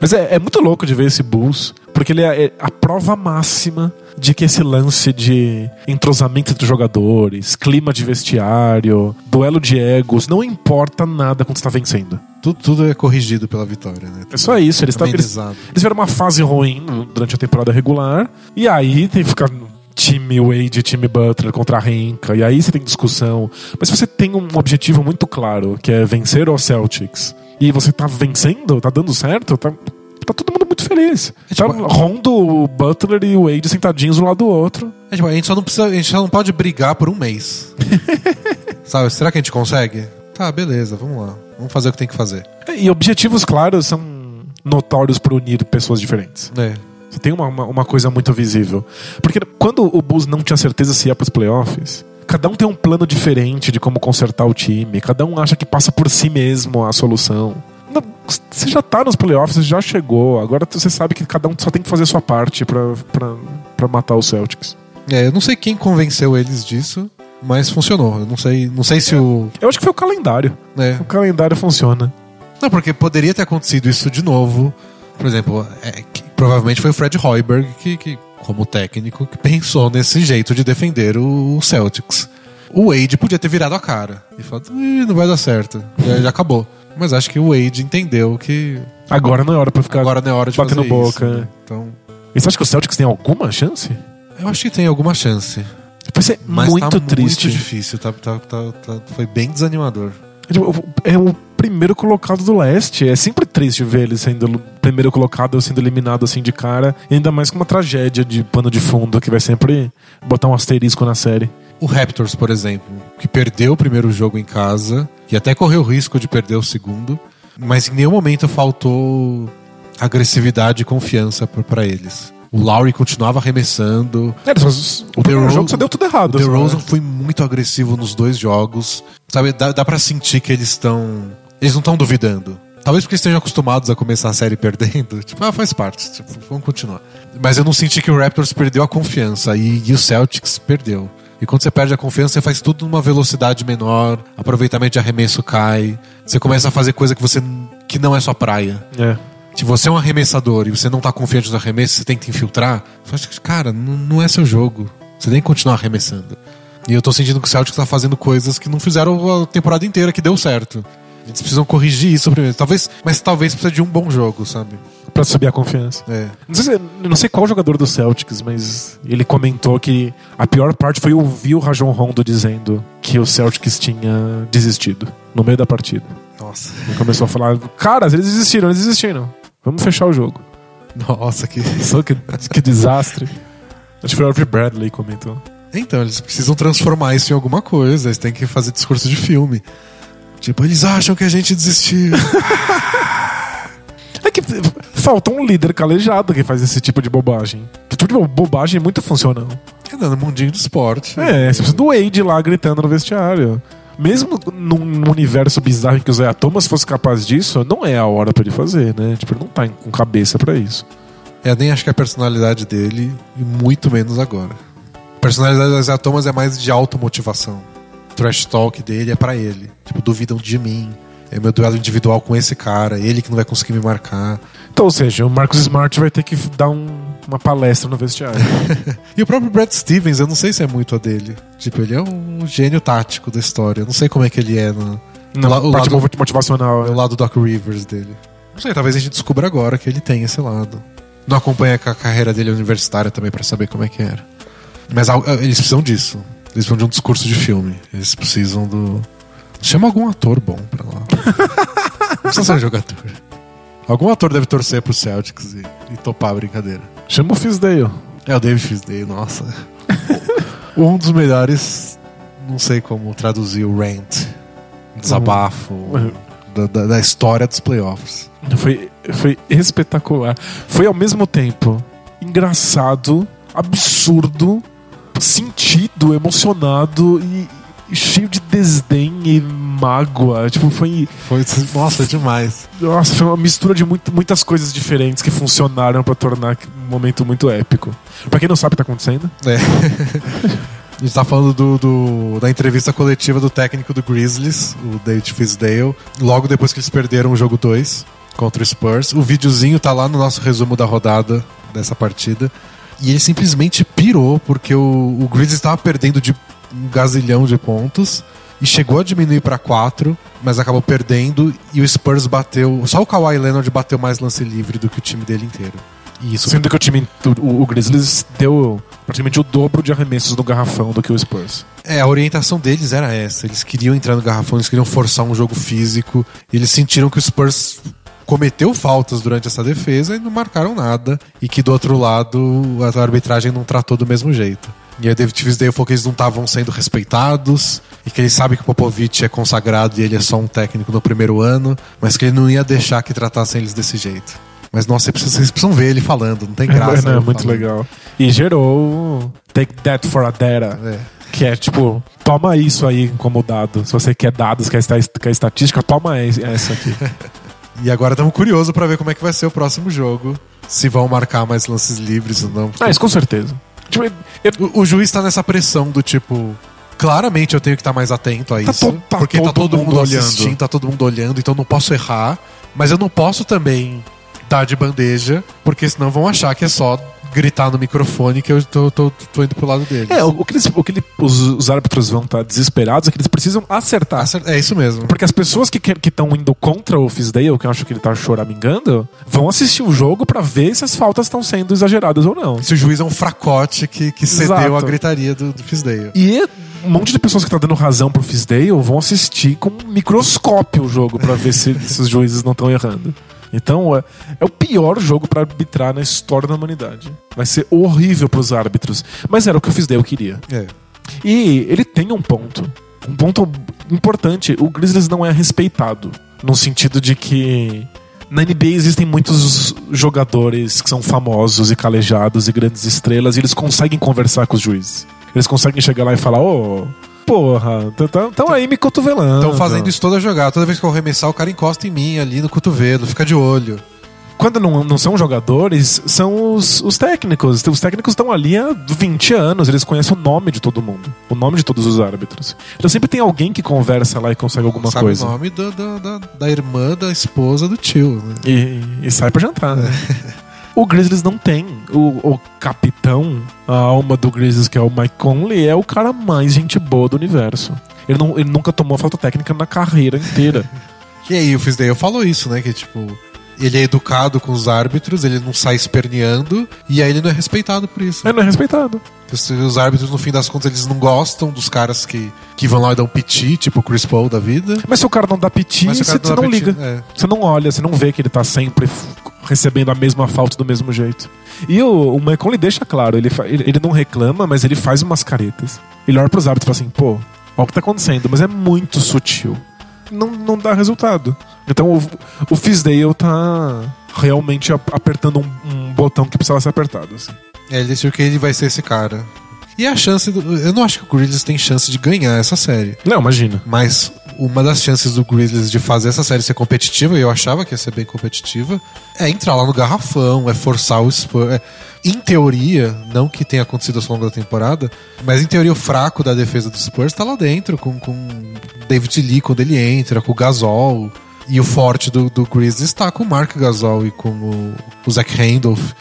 Mas é, é muito louco de ver esse Bulls, porque ele é, é a prova máxima de que esse lance de entrosamento entre jogadores, clima de vestiário, duelo de egos, não importa nada quando você tá vencendo. Tudo, tudo é corrigido pela vitória, né? É só isso. Eles, tavam- eles, eles tiveram uma fase ruim durante a temporada regular, e aí tem que ficar time Wade time Butler contra a Renka, e aí você tem discussão. Mas se você tem um objetivo muito claro, que é vencer o Celtics, e você tá vencendo, tá dando certo, tá, tá todo mundo muito feliz. É, tá tipo, Rondo, o Butler e o Wade sentadinhos um lado do outro. É, tipo, a gente só não precisa, a gente só não pode brigar por um mês. Sabe? Será que a gente consegue? Tá, beleza, vamos lá. Vamos fazer o que tem que fazer. E objetivos claros são notórios para unir pessoas diferentes. É. Você tem uma, uma, uma coisa muito visível. Porque quando o Bulls não tinha certeza se ia pros playoffs, cada um tem um plano diferente de como consertar o time. Cada um acha que passa por si mesmo a solução. Não, Você já tá nos playoffs, você já chegou. Agora você sabe que cada um só tem que fazer a sua parte pra matar os Celtics. É, eu não sei quem convenceu eles disso, mas funcionou. Eu não sei, não sei se o. Eu acho que foi o calendário. É. O calendário funciona. Não, porque poderia ter acontecido isso de novo. Por exemplo, é, provavelmente foi o Fred Hoiberg que, que, como técnico, que pensou nesse jeito de defender o, Celtics. O Wade podia ter virado a cara e falado, "Ih, não vai dar certo. Já, já acabou. Mas acho que o Wade entendeu que Agora não é hora pra ficar agora não é hora de batendo fazer boca. isso. né? Então, E você acha que o Celtics tem alguma chance? eu acho que tem alguma chance. Vai ser Mas muito tá triste. muito difícil. Tá, tá, tá, tá- foi bem desanimador. Tipo, É o primeiro colocado do leste. É sempre triste ver ele sendo primeiro colocado, sendo eliminado assim de cara. E ainda mais com uma tragédia de pano de fundo que vai sempre botar um asterisco na série. O Raptors, por exemplo, que perdeu o primeiro jogo em casa e até correu o risco de perder o segundo, mas em nenhum momento faltou agressividade e confiança para eles. O Lowry continuava arremessando. É, o The Rose- jogo só deu tudo O errado. DeRozan só, né? foi muito agressivo nos dois jogos. Sabe, dá, dá para sentir que eles estão. Eles não estão duvidando. Talvez porque estejam acostumados a começar a série perdendo. Tipo, ah, faz parte. Tipo, vamos continuar. Mas eu não senti que o Raptors perdeu a confiança e, e o Celtics perdeu. E quando você perde a confiança, você faz tudo numa velocidade menor, aproveitamento de arremesso cai, você começa a fazer coisa que você que não é sua praia. É. Se você é um arremessador e você não tá confiante no arremesso, você tenta infiltrar, você fala, cara, não, é seu jogo. Você tem que continuar arremessando. E eu tô sentindo que o Celtics tá fazendo coisas que não fizeram a temporada inteira que deu certo. Eles precisam corrigir isso primeiro. Talvez, mas talvez precisa de um bom jogo, sabe? Pra subir a confiança. É. Não sei, não sei qual jogador do Celtics, mas ele comentou que a pior parte foi ouvir o Rajon Rondo dizendo que o Celtics tinha desistido no meio da partida. Nossa. Ele começou a falar: Caras, eles desistiram, eles desistiram. Vamos fechar o jogo. Nossa, que. Que, que desastre. Acho que foi o Avery Bradley comentou. Então, eles precisam transformar isso em alguma coisa. Eles têm que fazer discurso de filme. Tipo, eles acham que a gente desistiu. É que falta um líder calejado que faz esse tipo de bobagem. Que tipo de bobagem é muito funcional. é no mundinho do esporte. É, você precisa do Wade lá gritando no vestiário. Mesmo num universo bizarro em que o Zé Thomas fosse capaz disso, não é a hora pra ele fazer, né? Tipo, ele não tá com cabeça pra isso. Eu nem acho que é a personalidade dele, e muito menos agora. A personalidade do Isaiah Thomas é mais de automotivação. O trash talk dele é pra ele. Tipo, duvidam de mim. É meu duelo individual com esse cara, ele que não vai conseguir me marcar. Então, ou seja, o Marcos Smart vai ter que dar um- uma palestra no vestiário. E o próprio Brad Stevens, eu não sei se é muito a dele. Tipo, ele é um gênio tático da história. Eu não sei como é que ele é no, Não, La- o parte lado- motivacional. no né? lado Doc Rivers dele. Não sei, talvez a gente descubra agora que ele tem esse lado. Não acompanha a carreira dele universitária também pra saber como é que era. Mas al- eles precisam disso. Eles precisam de um discurso de filme. Eles precisam do. Chama algum ator bom pra lá. Não precisa ser um jogador. Algum ator deve torcer pro Celtics e, e topar a brincadeira. Chama o Fisdale. É o David Fisdale, nossa. um dos melhores. Não sei como traduzir o rant. Desabafo. Da, da- da história dos playoffs. Foi, foi espetacular. Foi ao mesmo tempo engraçado, absurdo, sentido, emocionado e, e cheio de desdém e mágoa. Tipo, foi. Foi, nossa, demais. Nossa, foi uma mistura de muito- muitas coisas diferentes que funcionaram pra tornar um momento muito épico. Pra quem não sabe o que tá acontecendo, É. A gente tá falando do, do- da entrevista coletiva do técnico do Grizzlies, o David Fisdale, logo depois que eles perderam o jogo 2 contra o Spurs. O videozinho tá lá no nosso resumo da rodada dessa partida. E ele simplesmente pirou, porque o, o Grizzlies estava perdendo de um gazilhão de pontos. E chegou a diminuir para 4, mas acabou perdendo. E o Spurs bateu. Só o Kawhi Leonard bateu mais lance livre do que o time dele inteiro. Isso sendo que o time, o, o Grizzlies deu praticamente o dobro de arremessos no garrafão do que o Spurs. É, a orientação deles era essa. Eles queriam entrar no garrafão, eles queriam forçar um jogo físico. E eles sentiram que o Spurs cometeu faltas durante essa defesa e não marcaram nada. E que do outro lado a arbitragem não tratou do mesmo jeito. E aí o David Fisdale falou que eles não estavam sendo respeitados e que ele sabe que o Popovich é consagrado e ele é só um técnico no primeiro ano, mas que ele não ia deixar que tratassem eles desse jeito. Mas nossa, vocês precisam ver ele falando, não tem graça. É, ele muito falando. legal. E gerou Take That for a Data. É. Que é tipo, toma isso aí como dado. Se você quer dados, quer, quer estatística, toma es- essa aqui. E agora estamos curiosos pra ver como é que vai ser o próximo jogo. Se vão marcar mais lances livres ou não. ah, isso com certeza. Tipo, eu- O, o juiz tá nessa pressão do tipo. Claramente eu tenho que estar mais atento a Tá isso. to- tá porque tá todo todo mundo, mundo olhando. tá todo mundo olhando, então não posso errar. Mas eu não posso também dar de bandeja, porque senão vão achar que é só gritar no microfone que eu tô, tô, tô indo pro lado deles. É, o, o que, eles- o que ele- os, os árbitros vão estar desesperados é que eles precisam acertar. Acer- É isso mesmo. Porque as pessoas que estão indo contra o Fisdale, que eu acho que ele tá choramingando, vão assistir o jogo pra ver se as faltas estão sendo exageradas ou não. Se o juiz é um fracote que, que cedeu Exato. a gritaria do, do Fisdale. E um monte de pessoas que tá dando razão pro Fisdale vão assistir com um microscópio o jogo pra ver se, se os juízes não estão errando. Então é, é o pior jogo pra arbitrar na história da humanidade. Vai ser horrível pros árbitros. Mas era o que o Fisdale queria. É. E ele tem um ponto. Um ponto importante. O Grizzlies não é respeitado. No sentido de que. Na NBA existem muitos jogadores que são famosos e calejados e grandes estrelas e eles conseguem conversar com os juízes. Eles conseguem chegar lá e falar: Ô, porra, estão aí me cotovelando. Estão fazendo isso toda jogada. Toda vez que eu arremessar, o cara encosta em mim ali no cotovelo, fica de olho. Quando não, não são jogadores, são os, os técnicos. Os técnicos estão ali há 20 anos, eles conhecem o nome de todo mundo, o nome de todos os árbitros. Então sempre tem alguém que conversa lá e consegue alguma Sabe coisa. o nome do- do- da, da irmã da esposa do tio. Né? E, e sai pra jantar, né? O Grizzlies não tem. O, o capitão, a alma do Grizzlies, que é o Mike Conley, é o cara mais gente boa do universo. Ele, não, ele nunca tomou falta técnica na carreira inteira. E aí o Fisdale falou isso, né? Que tipo, ele é educado com os árbitros, ele não sai esperneando, e aí ele não é respeitado por isso. Ele não é respeitado. Os, os árbitros, no fim das contas, eles não gostam dos caras que, que vão lá e dão piti, tipo o Chris Paul da vida. Mas se o cara não dá piti, você não, piti, liga. é. Você não olha, você não vê que ele tá sempre recebendo a mesma falta do mesmo jeito. E o, o Conley deixa claro, ele, ele, ele não reclama, mas ele faz umas caretas. Ele olha pros árbitros e fala assim, pô, olha o que tá acontecendo, mas é muito sutil. Não, não dá resultado. Então o, o Fisdale tá realmente ap- apertando um, um botão que precisava ser apertado. assim. É, ele decidiu que ele vai ser esse cara. E a chance. Do, eu não acho que o Grizzlies tem chance de ganhar essa série. Não, imagina. Mas uma das chances do Grizzlies de fazer essa série ser competitiva, e eu achava que ia ser bem competitiva, é entrar lá no garrafão, é forçar o Spurs. é- em teoria, não que tenha acontecido ao longo da temporada, mas em teoria o fraco da defesa do Spurs tá lá dentro, com, com David Lee quando ele entra, com o Gasol. E o forte do, do Grizzlies tá com o Mark Gasol e com o, o Zach Randolph.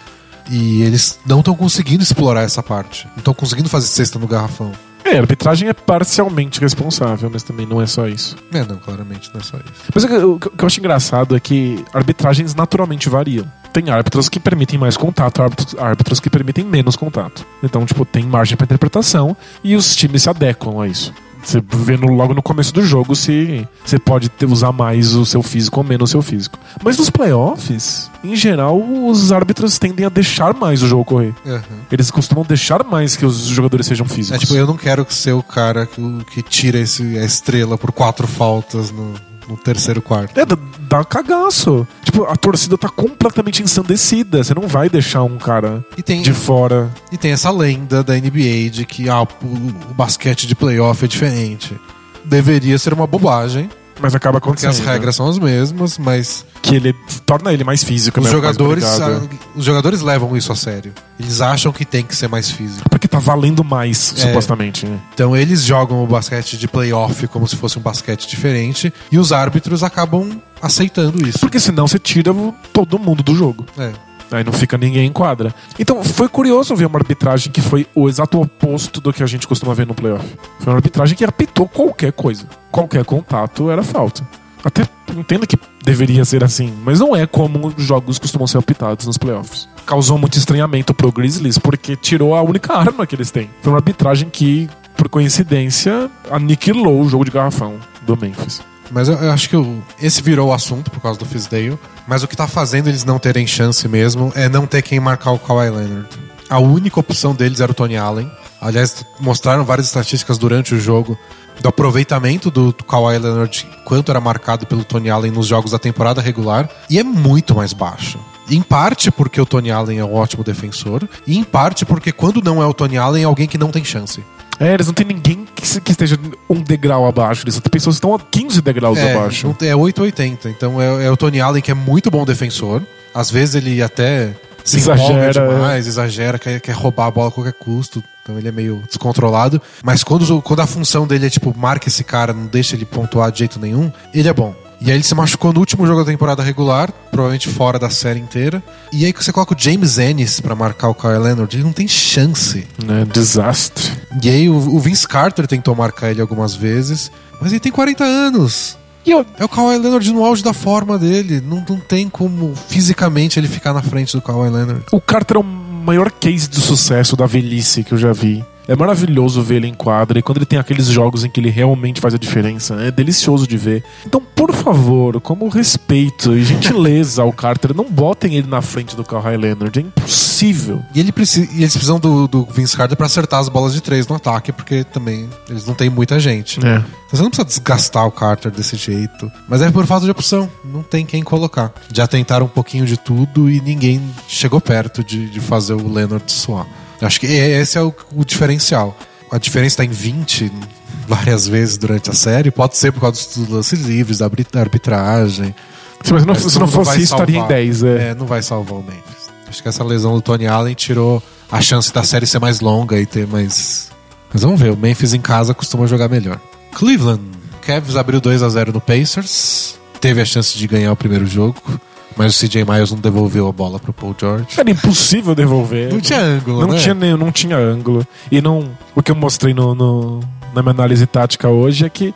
E eles não estão conseguindo explorar essa parte. Não estão conseguindo fazer cesta no garrafão. É, a arbitragem é parcialmente responsável, mas também não é só isso. É, não, claramente não é só isso. Mas o que- eu acho engraçado é que arbitragens naturalmente variam. Tem árbitros que permitem mais contato, árbitros, árbitros que permitem menos contato. Então, tipo, tem margem para interpretação e os times se adequam a isso. Você vê no- logo no começo do jogo se você pode ter- usar mais o seu físico ou menos o seu físico. Mas nos playoffs, em geral, os árbitros tendem a deixar mais o jogo correr. Aham. Eles costumam deixar mais que os jogadores sejam físicos. É tipo, eu não quero ser o cara que, que tira esse, a estrela por quatro faltas no, no terceiro quarto. É, dá, dá cagaço. Tipo, a torcida tá completamente ensandecida. Você não vai deixar um cara tem, de fora. e tem essa lenda da NBA de que ah, o, o basquete de playoff é diferente. Deveria ser uma bobagem, Mas acaba porque acontecendo. as regras são as mesmas, mas Que ele torna ele mais físico, os né? jogadores, ah, os jogadores levam isso a sério. Eles acham que tem que ser mais físico. Porque tá valendo mais, É. supostamente. né? Então eles jogam o basquete de playoff como se fosse um basquete diferente e os árbitros acabam aceitando isso. Porque senão você tira todo mundo do jogo. É. Aí não fica ninguém em quadra. Então foi curioso ver uma arbitragem que foi o exato oposto do que a gente costuma ver no playoff. Foi uma arbitragem que apitou qualquer coisa. Qualquer contato era falta. Até entenda que deveria ser assim, mas não é como os jogos costumam ser optados nos playoffs. Causou muito estranhamento pro Grizzlies porque tirou a única arma que eles têm. Foi uma arbitragem que, por coincidência, aniquilou o jogo de garrafão do Memphis. Mas eu, eu acho que esse virou o assunto por causa do Fisdale. Mas o que tá fazendo eles não terem chance mesmo é não ter quem marcar o Kawhi Leonard. A única opção deles era o Tony Allen. Aliás, mostraram várias estatísticas durante o jogo do aproveitamento do Kawhi Leonard, quanto era marcado pelo Tony Allen nos jogos da temporada regular, e é muito mais baixo. Em parte porque o Tony Allen é um ótimo defensor, e em parte porque quando não é o Tony Allen é alguém que não tem chance. É, eles não tem ninguém que, que esteja um degrau abaixo. Eles tem pessoas que estão a 15 degraus É, abaixo. é 880. Então é, é o Tony Allen que é muito bom defensor. Às vezes ele até se Exagera, empolga demais, exagera, quer, quer roubar a bola a qualquer custo. Então ele é meio descontrolado. Mas quando, quando a função dele é tipo, marca esse cara, não deixa ele pontuar de jeito nenhum, ele é bom. E aí ele se machucou no último jogo da temporada regular, provavelmente fora da série inteira. E aí que você coloca o James Ennis pra marcar o Kyle Leonard, ele não tem chance. Né? Desastre. E aí o, o Vince Carter tentou marcar ele algumas vezes, mas ele tem 40 anos. E eu, É o Kawhi Leonard no auge da forma dele. Não, não tem como fisicamente ele ficar na frente do Kawhi Leonard. O Carter é o maior case de sucesso da velhice que eu já vi. É maravilhoso ver ele em quadra e quando ele tem aqueles jogos em que ele realmente faz a diferença, é delicioso de ver. Então, por favor, como respeito e gentileza ao Carter, não botem ele na frente do Kawhi Leonard, é impossível. E, ele precisa, e eles precisam do, do Vince Carter pra acertar as bolas de três no ataque, porque também eles não têm muita gente. É. Então você não precisa desgastar o Carter desse jeito. Mas é por falta de opção. Não tem quem colocar. Já tentaram um pouquinho de tudo e ninguém chegou perto de, de fazer o Leonard suar. Acho que esse é o, o diferencial. A diferença está em 20 várias vezes durante a série. Pode ser por causa dos lances livres, da arbit- da arbitragem. Se, mas não, Mas se não fosse vai isso, estaria em salvar. 10. É. É, não vai salvar o Memphis. Acho que essa lesão do Tony Allen tirou a chance da série ser mais longa e ter mais. Mas vamos ver, o Memphis em casa costuma jogar melhor. Cleveland. Cavs abriu 2 a 0 no Pacers. Teve a chance de ganhar o primeiro jogo. Mas o CJ Miles não devolveu a bola pro Paul George. Era impossível devolver. Não tinha ângulo, Não né? tinha, nem- não tinha ângulo. E não. O que eu mostrei no, no- na minha análise tática hoje é que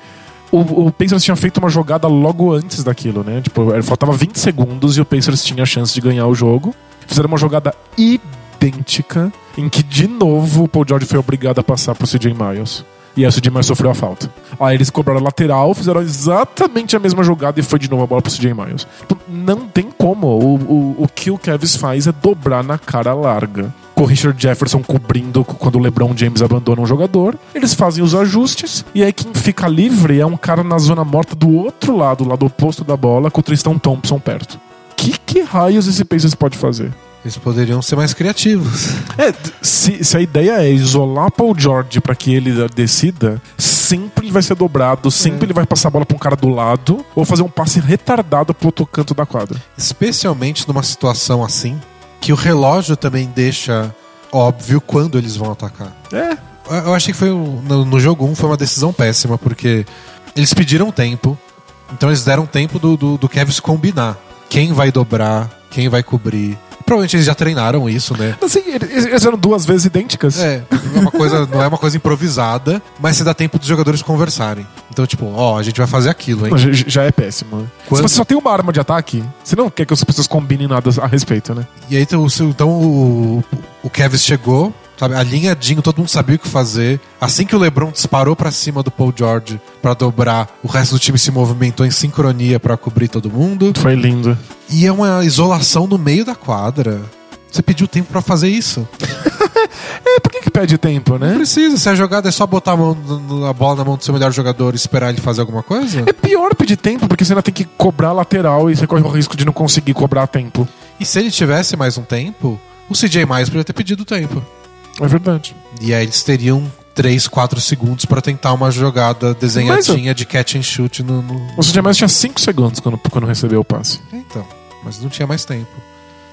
o, o Pacers tinha feito uma jogada logo antes daquilo, né? Tipo, faltava 20 segundos e o Pacers tinha a chance de ganhar o jogo. Fizeram uma jogada idêntica em que, de novo, o Paul George foi obrigado a passar pro CJ Miles. E aí o CJ Miles sofreu a falta. Aí eles cobraram a lateral, fizeram exatamente a mesma jogada e foi de novo a bola pro CJ Miles. Tipo, Não tem como. O, o, o que o Cavs faz é dobrar na cara larga. Com o Richard Jefferson cobrindo quando o LeBron James abandona um jogador. Eles fazem os ajustes. E aí quem fica livre é um cara na zona morta do outro lado, lado oposto da bola, com o Tristan Thompson perto. Que, que raios esse Pacers pode fazer? Eles poderiam ser mais criativos. É, se, se a ideia é isolar Paul George pra que ele decida, sempre ele vai ser dobrado, sempre ele vai passar a bola pra um cara do lado, ou fazer um passe retardado pro outro canto da quadra. Especialmente numa situação assim, que o relógio também deixa óbvio quando eles vão atacar. É, Eu- achei que foi um- no, no jogo 1 foi uma decisão péssima, porque eles pediram tempo, então eles deram tempo do, do, do Kevs combinar quem vai dobrar, quem vai cobrir. Provavelmente eles já treinaram isso, né? assim, eles eram duas vezes idênticas. É, não é uma coisa, não é uma coisa improvisada, mas se dá tempo dos jogadores conversarem. Então, tipo, ó, a gente vai fazer aquilo, hein? Já, já é péssimo. Quando- Se você só tem uma arma de ataque, você não quer que as pessoas combinem nada a respeito, né? E aí, então, o- então o, o Kevs chegou, sabe, alinhadinho, todo mundo sabia o que fazer. Assim que o LeBron disparou pra cima do Paul George pra dobrar, o resto do time se movimentou em sincronia pra cobrir todo mundo. Foi lindo. E é uma isolação no meio da quadra. Você pediu tempo pra fazer isso. É, por que, que pede tempo, Não né? precisa, se a jogada é só botar a, mão, a bola na mão do seu melhor jogador e esperar ele fazer alguma coisa. É pior pedir tempo, porque você ainda tem que cobrar lateral e você corre o risco de não conseguir cobrar tempo. E se ele tivesse mais um tempo, o CJ mais poderia ter pedido tempo. É verdade. E aí eles teriam 3, 4 segundos pra tentar uma jogada desenhadinha de catch and shoot no. no- O CJ mais tinha 5 segundos quando, quando recebeu o passe. Então, mas não tinha mais tempo.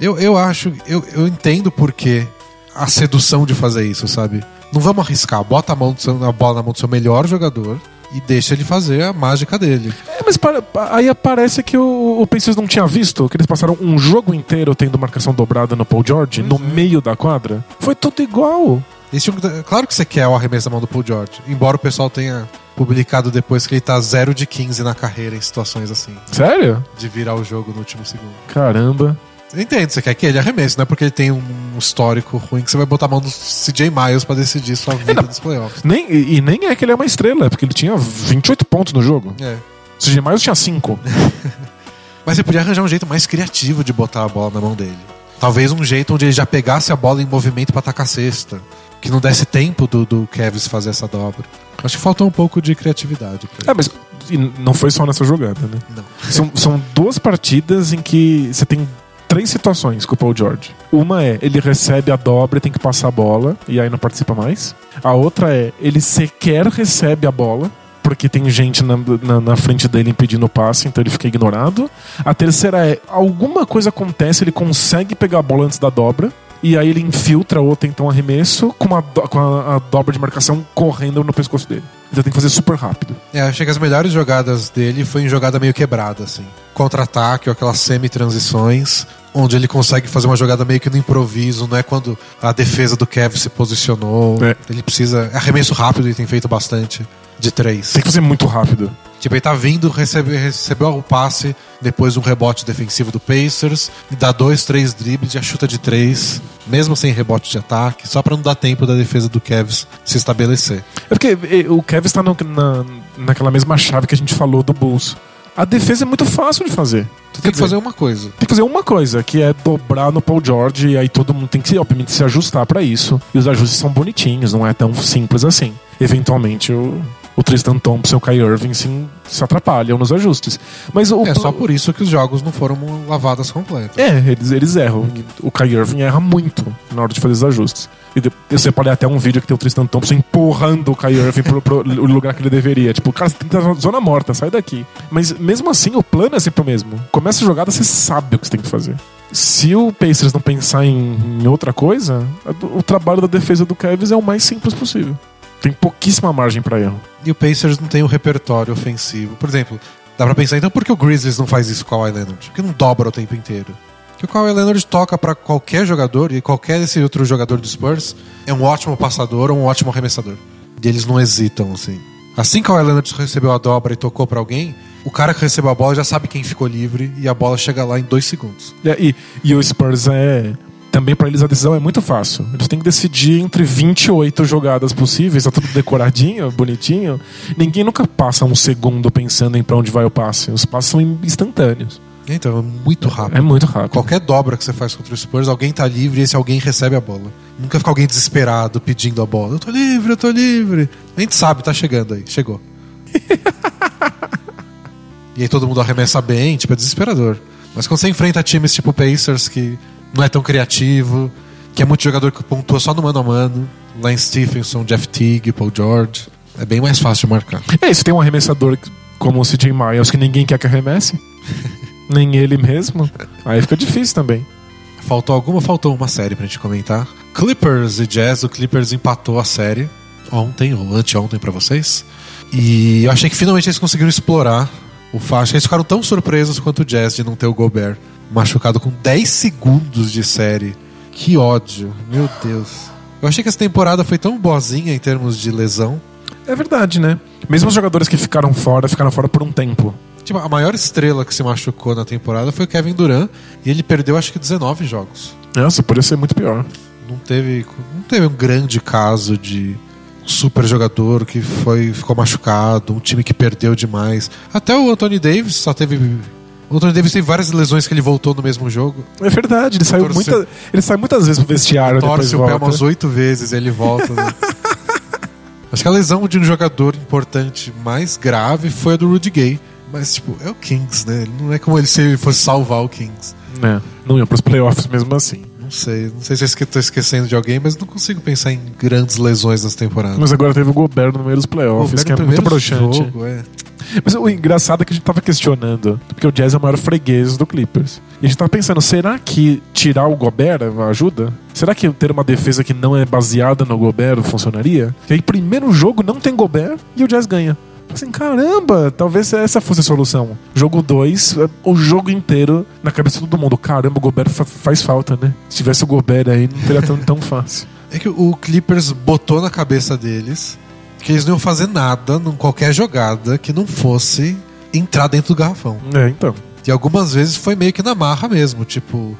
Eu, eu acho, eu, eu entendo por que a sedução de fazer isso, sabe? Não vamos arriscar, bota a, mão do seu- a bola na mão do seu melhor jogador e deixa ele fazer a mágica dele. É, mas para- pa- aí aparece que o, o Pacers não tinha visto, que eles passaram um jogo inteiro tendo marcação dobrada no Paul George, Pois no é. meio da quadra. Foi tudo igual. Esse claro que você quer o arremesso na mão do Paul George, embora o pessoal tenha publicado depois que ele tá 0 de 15 na carreira em situações assim, Sério? de virar o jogo no último segundo. Caramba. Entendo, você quer que ele arremesse, não é porque ele tem um histórico ruim que você vai botar a mão no CJ Miles pra decidir sua vida nos playoffs. Nem, e, e nem é que ele é uma estrela, é porque ele tinha 28 pontos no jogo. É. O CJ Miles tinha 5. Mas você podia arranjar um jeito mais criativo de botar a bola na mão dele. Talvez um jeito onde ele já pegasse a bola em movimento pra atacar a cesta. Que não desse tempo do, do Kevs fazer essa dobra. Acho que faltou um pouco de criatividade. É, mas não foi só nessa jogada, né? Não. São, são duas partidas em que você tem três situações com o Paul George. Uma é ele recebe a dobra e tem que passar a bola, e aí não participa mais. A outra é ele sequer recebe a bola. Porque tem gente na, na, na frente dele impedindo o passe, então ele fica ignorado. A terceira é: alguma coisa acontece, ele consegue pegar a bola antes da dobra, e aí ele infiltra ou tenta um arremesso com, a, do- com a, a dobra de marcação correndo no pescoço dele. Então tem que fazer super rápido. É, achei que as melhores jogadas dele foi em jogada meio quebrada, assim. Contra-ataque ou aquelas semi-transições, onde ele consegue fazer uma jogada meio que no improviso, não é quando a defesa do Kevin se posicionou. É. Ele precisa. é Arremesso rápido e tem feito bastante. De três. Tem que fazer muito rápido. Tipo, ele tá vindo, recebe, recebeu o passe depois de um rebote defensivo do Pacers, e dá dois, três dribles, já chuta de três, mesmo sem rebote de ataque, só pra não dar tempo da defesa do Cavs se estabelecer. É porque o Kevin está no- na, naquela mesma chave que a gente falou do Bulls. A defesa é muito fácil de fazer. Tu tem que fazer uma coisa. Tem que fazer uma coisa, que é dobrar no Paul George, e aí todo mundo tem que, obviamente, se ajustar pra isso. E os ajustes são bonitinhos, não é tão simples assim. Eventualmente, o, o Tristan Thompson e o Kai Irving se, se atrapalham nos ajustes. Mas o É só por isso que os jogos não foram lavadas completas. É, eles, eles erram. O Kai Irving erra muito na hora de fazer os ajustes. E de- eu separei até um vídeo que tem o Tristan Thompson empurrando o Kai Irving pro, pro lugar que ele deveria. Tipo, cara, você tem que estar na zona morta, sai daqui. Mas mesmo assim, o plano é sempre o mesmo. Começa a jogada, você sabe o que você tem que fazer. Se o Pacers não pensar em, em outra coisa, o trabalho da defesa do Cavs é o mais simples possível. Tem pouquíssima margem pra erro. E o Pacers não tem o repertório ofensivo. Por exemplo, dá pra pensar, então por que o Grizzlies não faz isso com o Kawhi Leonard? Por que não dobra o tempo inteiro? Que o Kawhi Leonard toca pra qualquer jogador e qualquer desse outro jogador do Spurs é um ótimo passador ou um ótimo arremessador. E eles não hesitam, assim. Assim que o Kawhi Leonard recebeu a dobra e tocou pra alguém, o cara que recebeu a bola já sabe quem ficou livre e a bola chega lá em dois segundos. É, E, e o Spurs é. Também pra eles a decisão é muito fácil. Eles têm que decidir entre 28 jogadas possíveis, tá tudo decoradinho, bonitinho. Ninguém nunca passa um segundo pensando em pra onde vai o passe. Os passes são instantâneos. Então, é muito rápido. É muito rápido. Qualquer dobra que você faz contra o Spurs, alguém tá livre e esse alguém recebe a bola. Nunca fica alguém desesperado pedindo a bola. Eu tô livre, eu tô livre. A gente sabe, tá chegando aí. Chegou. e aí todo mundo arremessa bem, tipo, é desesperador. Mas quando você enfrenta times tipo Pacers, que não é tão criativo, que é muito jogador que pontua só no mano a mano, Lance Stephenson, Jeff Teague, Paul George, é bem mais fácil de marcar. É isso, tem um arremessador como o CJ Miles que ninguém quer que arremesse. Nem ele mesmo. Aí fica difícil também. Faltou alguma? Faltou uma série pra gente comentar. Clippers e Jazz, o Clippers empatou a série ontem, ou anteontem pra vocês. E eu achei que finalmente eles conseguiram explorar o que eles ficaram tão surpresos quanto o Jazz de não ter o Gobert machucado com 10 segundos de série. Que ódio, meu Deus. Eu achei que essa temporada foi tão boazinha em termos de lesão. É verdade, né? Mesmo os jogadores que ficaram fora, ficaram fora por um tempo. Tipo, a maior estrela que se machucou na temporada foi o Kevin Durant e ele perdeu acho que 19 jogos. Nossa, podia ser muito pior. não teve, não teve um grande caso de super jogador que foi ficou machucado, um time que perdeu demais. Até o Anthony Davis só teve o Anthony Davis teve várias lesões que ele voltou no mesmo jogo. É verdade, ele saiu, Torce- muita, ele sai muitas vezes pro vestiário Torce o pé volta. umas oito vezes e ele volta. né? Acho que a lesão de um jogador importante mais grave foi a do Rudy Gay. Mas, tipo, é o Kings, né? Não é como ele se ele fosse salvar o Kings. É, não ia pros playoffs mesmo assim. Não sei. Não sei se eu tô esquecendo de alguém, mas não consigo pensar em grandes lesões nessa temporada. Mas agora teve o Gobert no meio dos playoffs, que é muito broxante. jogo, é. Mas o engraçado é que a gente tava questionando, porque o Jazz é o maior freguês do Clippers. E a gente tava pensando, será que tirar o Gobert ajuda? Será que ter uma defesa que não é baseada no Gobert funcionaria? E aí, primeiro jogo não tem Gobert e o Jazz ganha. Assim, caramba, talvez essa fosse a solução. Jogo 2, o jogo inteiro na cabeça de todo mundo. Caramba, o Gobert fa- faz falta, né? Se tivesse o Gobert aí, não teria tão, tão fácil. É que o Clippers botou na cabeça deles que eles não iam fazer nada, em qualquer jogada, que não fosse entrar dentro do garrafão. É, então. E algumas vezes foi meio que na marra mesmo, tipo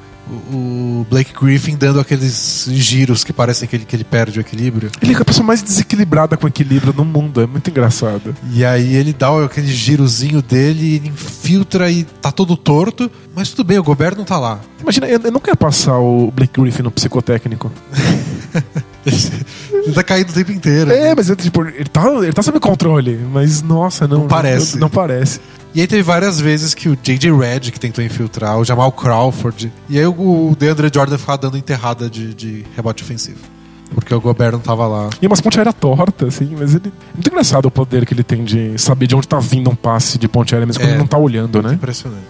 o, Blake Griffin dando aqueles giros que parecem que ele, que ele perde o equilíbrio. Ele é a pessoa mais desequilibrada com equilíbrio no mundo, é muito engraçado. E aí ele dá aquele girozinho dele, ele infiltra e tá todo torto, mas tudo bem, o Gobert não tá lá. Imagina, eu, eu não quero passar o Blake Griffin no psicotécnico. ele tá caindo o tempo inteiro. É, mas é, tipo, ele tá, ele tá sob controle, mas nossa, não, Não parece. Não, não parece. E aí teve várias vezes que o J.J. Redd que tentou infiltrar, o Jamal Crawford. E aí o DeAndre Jordan ficava dando enterrada de, de rebote ofensivo. Porque o Gobert não tava lá. E umas ponte aérea torta, assim, mas ele. Muito engraçado o poder que ele tem de saber de onde tá vindo um passe de ponte aérea, mesmo quando É. ele não tá olhando, né? Impressionante.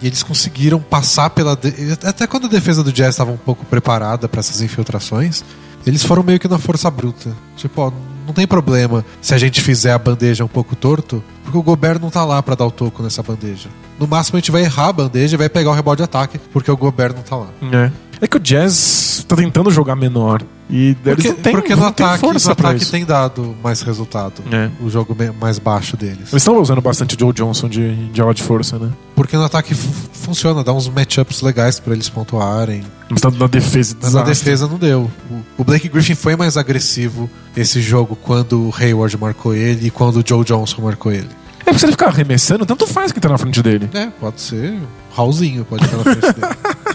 E eles conseguiram passar pela. de- Até quando a defesa do Jazz estava um pouco preparada para essas infiltrações, eles foram meio que na força bruta. Tipo, ó, não tem problema se a gente fizer a bandeja um pouco torto, porque o Gobert não tá lá para dar o toco nessa bandeja. No máximo a gente vai errar a bandeja e vai pegar o rebote de ataque, porque o Gobert não tá lá. É. É que o Jazz tá tentando jogar menor. E Porque, eles não têm, porque no não ataque, força no ataque isso. tem dado mais resultado. É. O jogo mais baixo deles. Eles estão usando bastante Joe Johnson de, de aula de força, né? Porque no ataque fu- funciona, dá uns matchups legais para eles pontuarem. Mas tá na defesa Mas na defesa não deu. O- O Blake Griffin foi mais agressivo esse jogo quando o Hayward marcou ele e quando o Joe Johnson marcou ele. É porque se ele ficar arremessando, tanto faz que tá na frente dele. É, pode ser. Raulzinho pode estar na frente dele.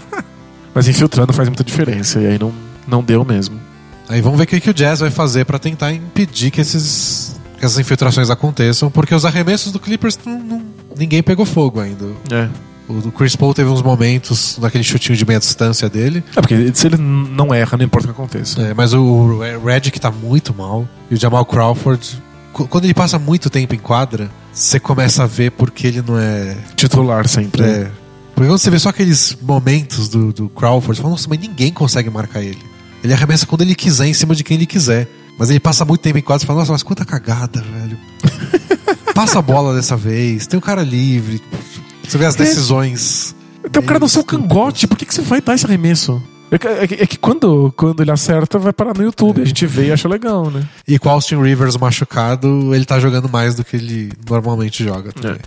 Mas infiltrando faz muita diferença. E aí não, não deu mesmo. Aí vamos ver o que, que o Jazz vai fazer pra tentar impedir que, esses, que essas infiltrações aconteçam, porque os arremessos do Clippers não- não- ninguém pegou fogo ainda. É. O Chris Paul teve uns momentos naquele chutinho de meia distância dele, É porque se ele não erra, não importa o que aconteça. é, mas o Redick tá muito mal e o Jamal Crawford, qu- quando ele passa muito tempo em quadra, você começa a ver porque ele não é Titular sempre. É. Porque quando você vê só aqueles momentos do, do Crawford, você fala, nossa, mas ninguém consegue marcar ele. Ele arremessa quando ele quiser, em cima de quem ele quiser. Mas ele passa muito tempo em quadra e fala, nossa, mas quanta cagada, velho. Passa a bola dessa vez, tem o cara livre. Você vê as É. decisões. Tem um cara no seu cangote, por que, que você vai dar esse arremesso? É que, é que- é que quando, quando ele acerta, vai parar no YouTube. A gente vê e acha legal, né? E com o Austin Rivers machucado, ele tá jogando mais do que ele normalmente joga também.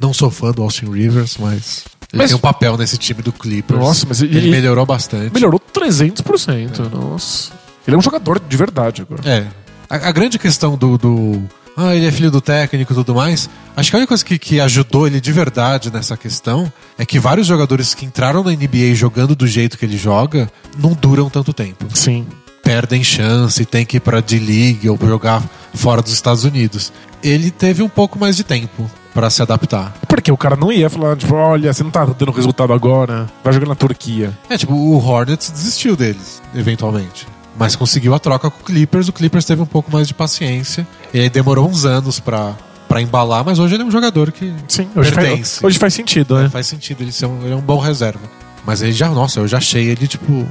Não sou fã do Austin Rivers, mas ele Mas- tem um papel nesse time do Clippers. Nossa, mas ele- ele melhorou bastante. Melhorou 300%. Nossa. Ele é um jogador de verdade agora. É. A, a grande questão do, do. Ah, ele é filho do técnico e tudo mais. Acho que a única coisa que, que ajudou ele de verdade nessa questão é que vários jogadores que entraram na NBA jogando do jeito que ele joga não duram tanto tempo. Sim. Perdem chance, tem que ir pra D-League ou jogar fora dos Estados Unidos. Ele teve um pouco mais de tempo pra se adaptar. Porque o cara não ia falar, tipo, olha, você não tá dando resultado agora, vai jogar na Turquia. É, tipo, o Hornets desistiu deles, eventualmente. Mas conseguiu a troca com o Clippers, o Clippers teve um pouco mais de paciência. E aí demorou uns anos pra, pra embalar, mas hoje ele é um jogador que Sim, hoje, Pertence. faz, hoje faz sentido, né? faz sentido, ele, ser um, ele é um bom reserva. Mas ele já, nossa, eu já achei ele, tipo,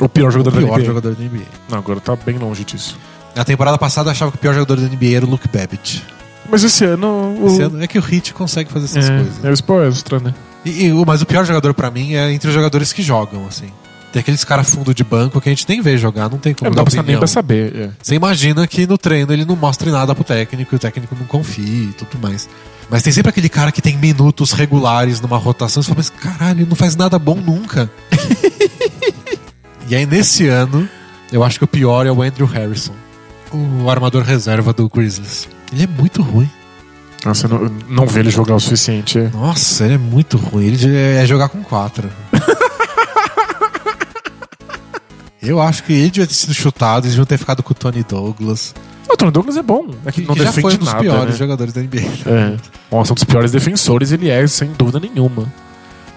O pior o jogador da pior NBA. jogador da NBA. Não, agora tá bem longe disso. Na temporada passada eu achava que o pior jogador da NBA era o Luke Babbitt. Mas esse ano. O... Esse ano é que o Heat consegue fazer essas é, coisas. é o Spoelstra, né? E, e mas o pior jogador pra mim é entre os jogadores que jogam, assim. Tem aqueles caras fundo de banco que a gente nem vê jogar, não tem É, como não dar pra, nem opinião. pra saber. é. Você imagina que no treino ele não mostre nada pro técnico e o técnico não confie e tudo mais. Mas tem sempre aquele cara que tem minutos regulares numa rotação e você fala, mas caralho, ele não faz nada bom nunca. e aí nesse ano, eu acho que o pior é o Andrew Harrison, o armador reserva do Grizzlies. Ele é muito ruim. Nossa, não, não vê ele jogar o suficiente. Nossa, ele é muito ruim. Ele é jogar com quatro. Eu acho que ele devia ter sido chutado, eles deviam ter ficado com o Tony Douglas. O Tony Douglas é bom. É que, Que, não que já defende foi um dos nada. piores né? jogadores da NBA. É. Nossa, um dos piores defensores ele é, sem dúvida nenhuma.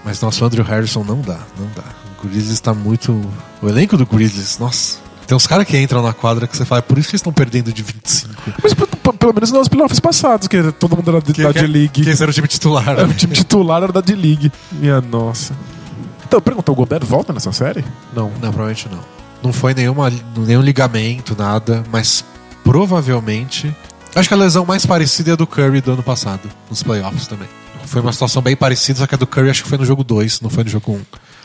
Mas nossa, o Andrew Harrison não dá, não dá. O Grizzlies tá muito. O elenco do Grizzlies, nossa. Tem uns caras que entram na quadra que você fala, é por isso que eles estão perdendo de 25. Mas p- p- pelo menos nos playoffs passados, que todo mundo era da D-League. Que esse era o time titular. É, né? O time titular era da D-League. Minha nossa. Então, perguntou, o Gobert volta nessa série? Não. Não, provavelmente não. Não foi nenhuma, nenhum ligamento, nada, mas provavelmente. Acho que a lesão mais parecida é a do Curry do ano passado, nos playoffs também. Foi uma situação bem parecida, só que a do Curry acho que foi no jogo 2, não foi no jogo 1. Um.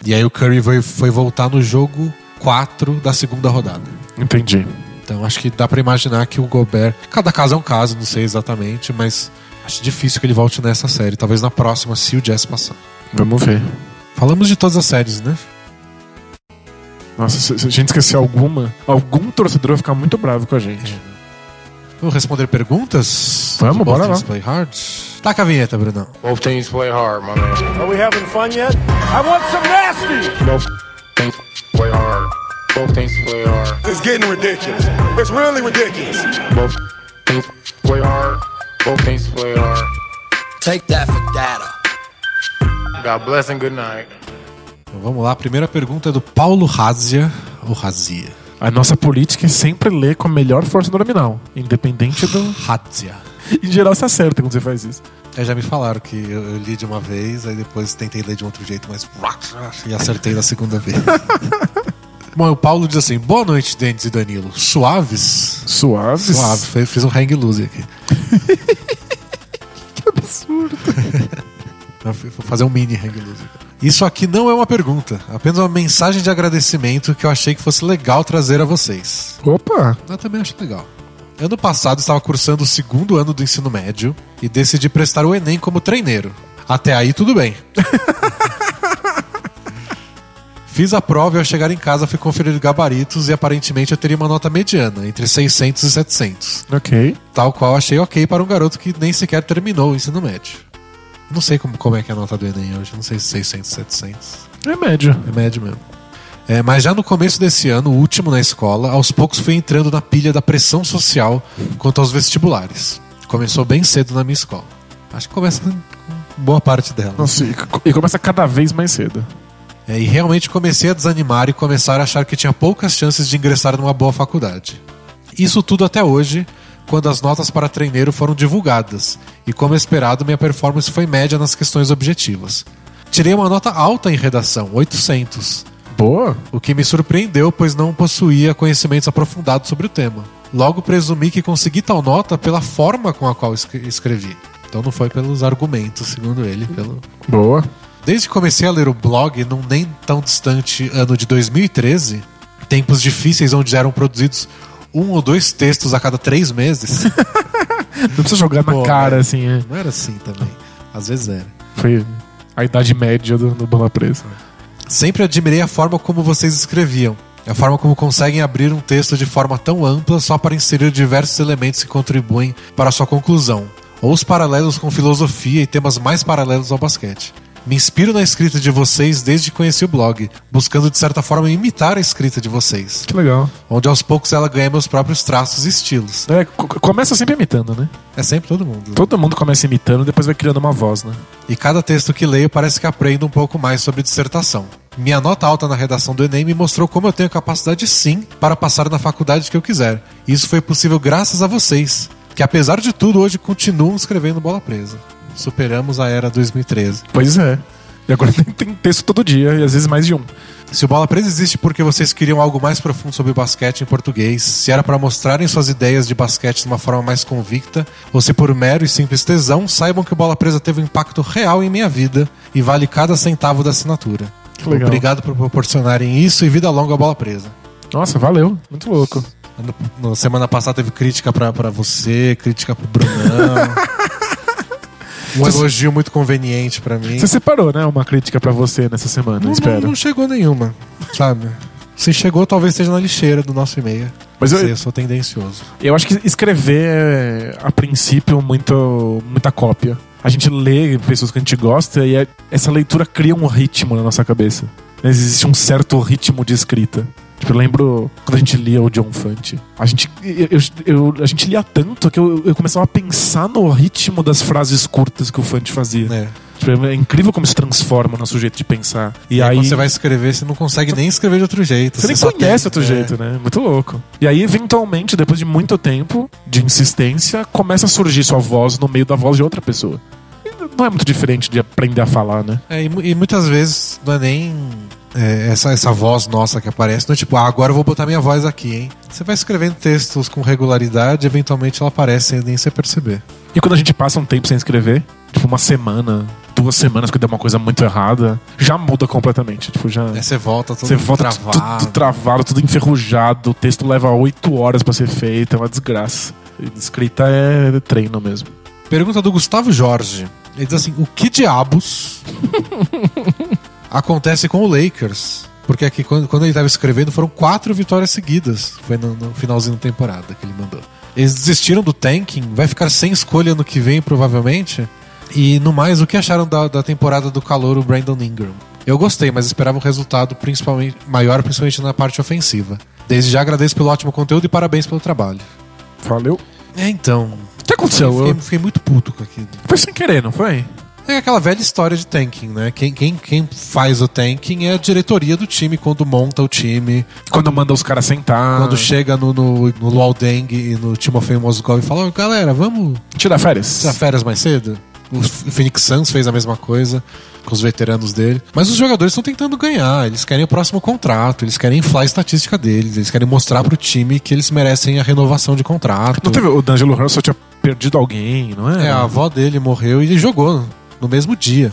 E aí o Curry foi, foi voltar no jogo 4 da segunda rodada. Entendi. Então acho que dá pra imaginar que o Gobert. Cada caso é um caso, não sei exatamente, mas acho difícil que ele volte nessa série. Talvez na próxima, se o Jazz passar. Vamos ver. Falamos de todas as séries, né? Nossa, se a gente esquecer alguma, algum torcedor vai ficar muito bravo com a gente. Vamos responder perguntas? Vamos, bora lá. Play hard. Taca a vinheta, Brunão. Both teams play hard, my man. Are we having fun yet? I want some nasty! Both teams play hard. Both teams play hard. It's getting ridiculous. It's really ridiculous. Both teams play hard. Both teams play hard. Take that for data. God bless and good night. Então vamos lá, a primeira pergunta é do Paulo Razia, ou Razia. A nossa política é sempre ler com a melhor força nominal, independente do. Razia. Em geral, você acerta quando você faz isso. É, já me falaram que eu, eu li de uma vez, aí depois tentei ler de um outro jeito, mas. E acertei na segunda vez. Bom, o Paulo diz assim: Boa noite, Dentes e Danilo. Suaves? Suaves. Suave, Fe- fiz um hang loose aqui. Que absurdo. Vou fazer um mini hang loose. Isso aqui não é uma pergunta, apenas uma mensagem de agradecimento que eu achei que fosse legal trazer a vocês. Opa! Eu também acho legal. Ano passado estava cursando o segundo ano do ensino médio e decidi prestar o Enem como treineiro. Até aí tudo bem. Fiz a prova e ao chegar em casa fui conferir gabaritos e aparentemente eu teria uma nota mediana, entre 600 e 700. Ok. Tal qual achei ok para um garoto que nem sequer terminou o ensino médio. Não sei como, como é que é a nota do Enem hoje, não sei se 600, 700. É médio. É médio mesmo. É, mas já no começo desse ano, o último na escola, aos poucos fui entrando na pilha da pressão social quanto aos vestibulares. Começou bem cedo na minha escola. Acho que começa com boa parte dela. Nossa, e começa cada vez mais cedo. É, e realmente comecei a desanimar e começar a achar que tinha poucas chances de ingressar numa boa faculdade. Isso tudo até hoje, quando as notas para treineiro foram divulgadas, e como esperado, minha performance foi média nas questões objetivas. Tirei uma nota alta em redação, 800, Boa. o que me surpreendeu, pois não possuía conhecimentos aprofundados sobre o tema. Logo presumi que consegui tal nota pela forma com a qual escre- escrevi. Então não foi pelos argumentos, segundo ele, pelo Boa. Desde que comecei a ler o blog, num nem tão distante ano de 2013, tempos difíceis onde eram produzidos um ou dois textos a cada três meses. Não precisa jogar na Pô, cara, né? assim. É. Não era assim também. Às vezes era. Foi a idade média do, do Bola Presa. Sempre admirei a forma como vocês escreviam. A forma como conseguem abrir um texto de forma tão ampla só para inserir diversos elementos que contribuem para sua conclusão. Ou os paralelos com filosofia e temas mais paralelos ao basquete. Me inspiro na escrita de vocês desde que conheci o blog, buscando de certa forma imitar a escrita de vocês, Que legal. onde aos poucos ela ganha meus próprios traços e estilos. É, co- começa sempre imitando, né? É sempre todo mundo. Todo mundo começa imitando, depois vai criando uma voz, né? E cada texto que leio parece que aprendo um pouco mais sobre dissertação. Minha nota alta na redação do Enem me mostrou como eu tenho capacidade sim para passar na faculdade que eu quiser. E isso foi possível graças a vocês, que apesar de tudo hoje continuam escrevendo bola presa. Superamos a era 2013. Pois é. E agora tem, tem texto todo dia, e às vezes mais de um. Se o Bola Presa existe porque vocês queriam algo mais profundo sobre basquete em português, se era para mostrarem suas ideias de basquete de uma forma mais convicta, ou se por mero e simples tesão, saibam que o Bola Presa teve um impacto real em minha vida e vale cada centavo da assinatura. Que legal. Obrigado por proporcionarem isso e vida longa Bola Presa. Nossa, valeu. Muito louco. No- Na semana passada teve crítica pra, pra você, crítica pro Brunão. um elogio muito conveniente pra mim. Você separou, né? Uma crítica pra você nessa semana, Não, espero. não, não chegou nenhuma, sabe? Se chegou, talvez esteja na lixeira do nosso e-mail. Mas eu- eu sou tendencioso. Eu acho que escrever é, a princípio, muito, muita cópia. A gente lê pessoas que a gente gosta e é- essa leitura cria um ritmo na nossa cabeça. Existe um certo ritmo de escrita. Tipo, eu lembro quando a gente lia o John Fante. A gente, eu, eu- a gente lia tanto que eu, eu começava a pensar no ritmo das frases curtas que o Fante fazia. É. É incrível como isso transforma o nosso jeito de pensar. E, E aí, quando você vai escrever, você não consegue nem escrever de outro jeito. você nem só conhece tem- outro é. jeito, né? Muito louco. E aí, eventualmente, depois de muito tempo de insistência, começa a surgir sua voz no meio da voz de outra pessoa. E não é muito diferente de aprender a falar, né? É, e, e muitas vezes não é nem é, essa, essa voz nossa que aparece, não é tipo, ah, agora eu vou botar minha voz aqui, hein? Você vai escrevendo textos com regularidade, eventualmente ela aparece sem nem você perceber. E quando a gente passa um tempo sem escrever, tipo uma semana, duas semanas que deu uma coisa muito errada, já muda completamente. Tipo, já. Aí você volta Você volta travado. tudo, tudo travado, tudo enferrujado, o texto leva oito horas pra ser feito, é uma desgraça. Escrita é treino mesmo. Pergunta do Gustavo Jorge. Ele diz assim: o que diabos acontece com o Lakers? Porque aqui, quando, quando ele estava escrevendo, foram quatro vitórias seguidas. Foi no, no finalzinho da temporada que ele mandou. Eles desistiram do tanking, vai ficar sem escolha no que vem, provavelmente. E no mais, o que acharam da, da temporada do calor, o Brandon Ingram? Eu gostei, mas esperava um resultado principalmente maior, principalmente na parte ofensiva. Desde já agradeço pelo ótimo conteúdo e parabéns pelo trabalho. Valeu. É, então. O que aconteceu? Fiquei, Eu- fiquei muito puto com aquilo. Foi sem querer, não foi? É aquela velha história de tanking, né? Quem, quem, quem faz o tanking é a diretoria do time quando monta o time. Quando manda os caras sentar. Quando chega no, no, no Luol Deng e no Timofey Mozgov e fala: "Ô, galera, vamos Tira férias. tirar férias mais cedo? O Phoenix Suns fez a mesma coisa com os veteranos dele. Mas os jogadores estão tentando ganhar, eles querem o próximo contrato, eles querem inflar a estatística deles, eles querem mostrar pro time que eles merecem a renovação de contrato. Não teve o D'Angelo Russell tinha perdido alguém, não é? É, a avó dele morreu e ele jogou no mesmo dia.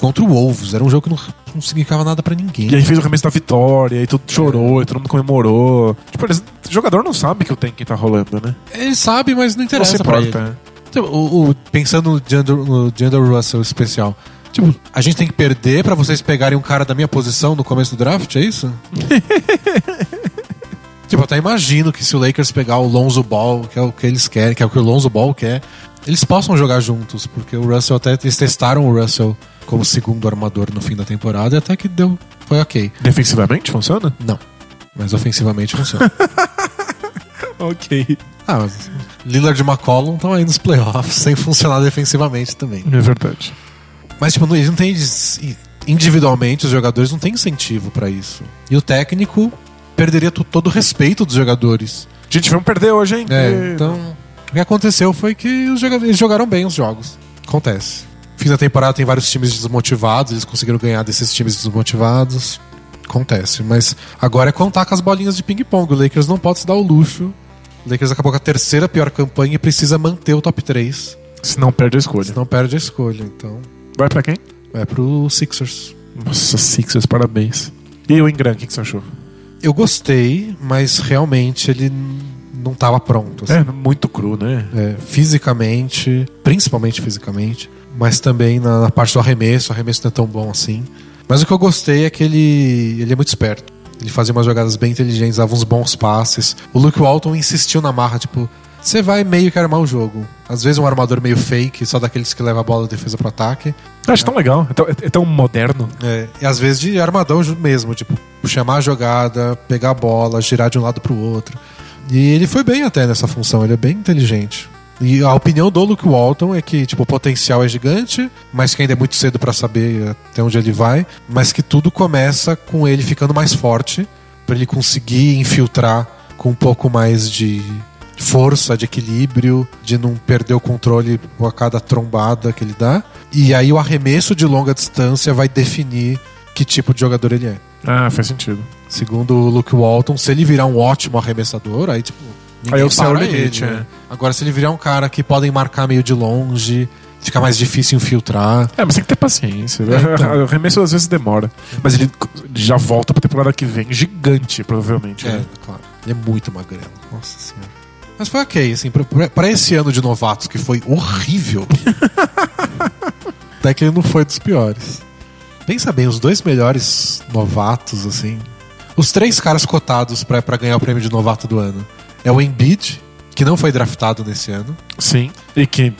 Contra o Wolves. Era um jogo que não, não significava nada pra ninguém. E aí fez o remesso da vitória, e tudo chorou, e todo mundo comemorou. Tipo, eles, o jogador não sabe que o tanking tá rolando, né? Ele sabe, mas não Não interessa se pra ele. Tipo, o, o- pensando no Gender, no Gender Russell especial. Tipo, a gente tem que perder pra vocês pegarem um cara da minha posição no começo do draft, é isso? tipo, eu até imagino que se o Lakers pegar o Lonzo Ball, que é o que eles querem, que é o que o Lonzo Ball quer, eles possam jogar juntos, porque o Russell até eles testaram o Russell como segundo armador no fim da temporada e até que deu, foi ok. Defensivamente funciona? Não. Mas ofensivamente funciona. Ok. Ah, mas Lillard e McCollum estão aí nos playoffs sem funcionar defensivamente também. É verdade. Mas, tipo, eles não têm. Individualmente, os jogadores não têm incentivo pra isso. E o técnico perderia to- todo o respeito dos jogadores. Gente, vamos perder hoje, hein? É, então, o que aconteceu foi que os jogadores eles jogaram bem os jogos. Acontece. Fim da temporada tem vários times desmotivados, eles conseguiram ganhar desses times desmotivados. Acontece. Mas agora é contar com as bolinhas de ping-pong. O Lakers não pode se dar o luxo. O Lakers acabou com a terceira pior campanha e precisa manter o top 3. Se não perde a escolha. Senão perde a escolha. Então, Vai pra quem? vai pro Sixers. Nossa, Sixers, parabéns. E o Ingram, o que, que você achou? Eu gostei, mas realmente ele não estava pronto. assim. É, muito cru, né? É, fisicamente, principalmente fisicamente, mas também na, na parte do arremesso. O arremesso não é tão bom assim. Mas o que eu gostei é que ele, ele é muito esperto. Ele fazia umas jogadas bem inteligentes, dava uns bons passes. O Luke Walton insistiu na marra, tipo, você vai meio que armar o jogo. Às vezes um armador meio fake, só daqueles que leva a bola da defesa pro ataque. Eu acho tão legal. É tão, é tão moderno. É, e às vezes de armadão ju- mesmo, tipo, chamar a jogada, pegar a bola, girar de um lado pro outro. E ele foi bem até nessa função, ele é bem inteligente. E a opinião do Luke Walton é que, tipo, o potencial é gigante, mas que ainda é muito cedo pra saber até onde ele vai, mas que tudo começa com ele ficando mais forte, pra ele conseguir infiltrar com um pouco mais de força, de equilíbrio, de não perder o controle a cada trombada que ele dá. E aí o arremesso de longa distância vai definir que tipo de jogador ele é. Ah, faz sentido. Segundo o Luke Walton, se ele virar um ótimo arremessador, aí tipo. Ninguém Aí é o céu para limite, ele, é. né? Agora, se ele virar um cara que podem marcar meio de longe, fica mais difícil infiltrar. É, mas tem que ter paciência. É, então. O remesso às vezes demora. Mas ele já volta pra temporada que vem gigante, provavelmente. É, né? claro. Ele é muito magrelo. Nossa senhora. Mas foi ok, assim, pra, pra- esse ano de novatos que foi horrível. até que ele não foi dos piores. Pensa bem, os dois melhores novatos, assim. Os três caras cotados pra ganhar o prêmio de novato do ano. É o Embiid, que não foi draftado nesse ano. Sim. E que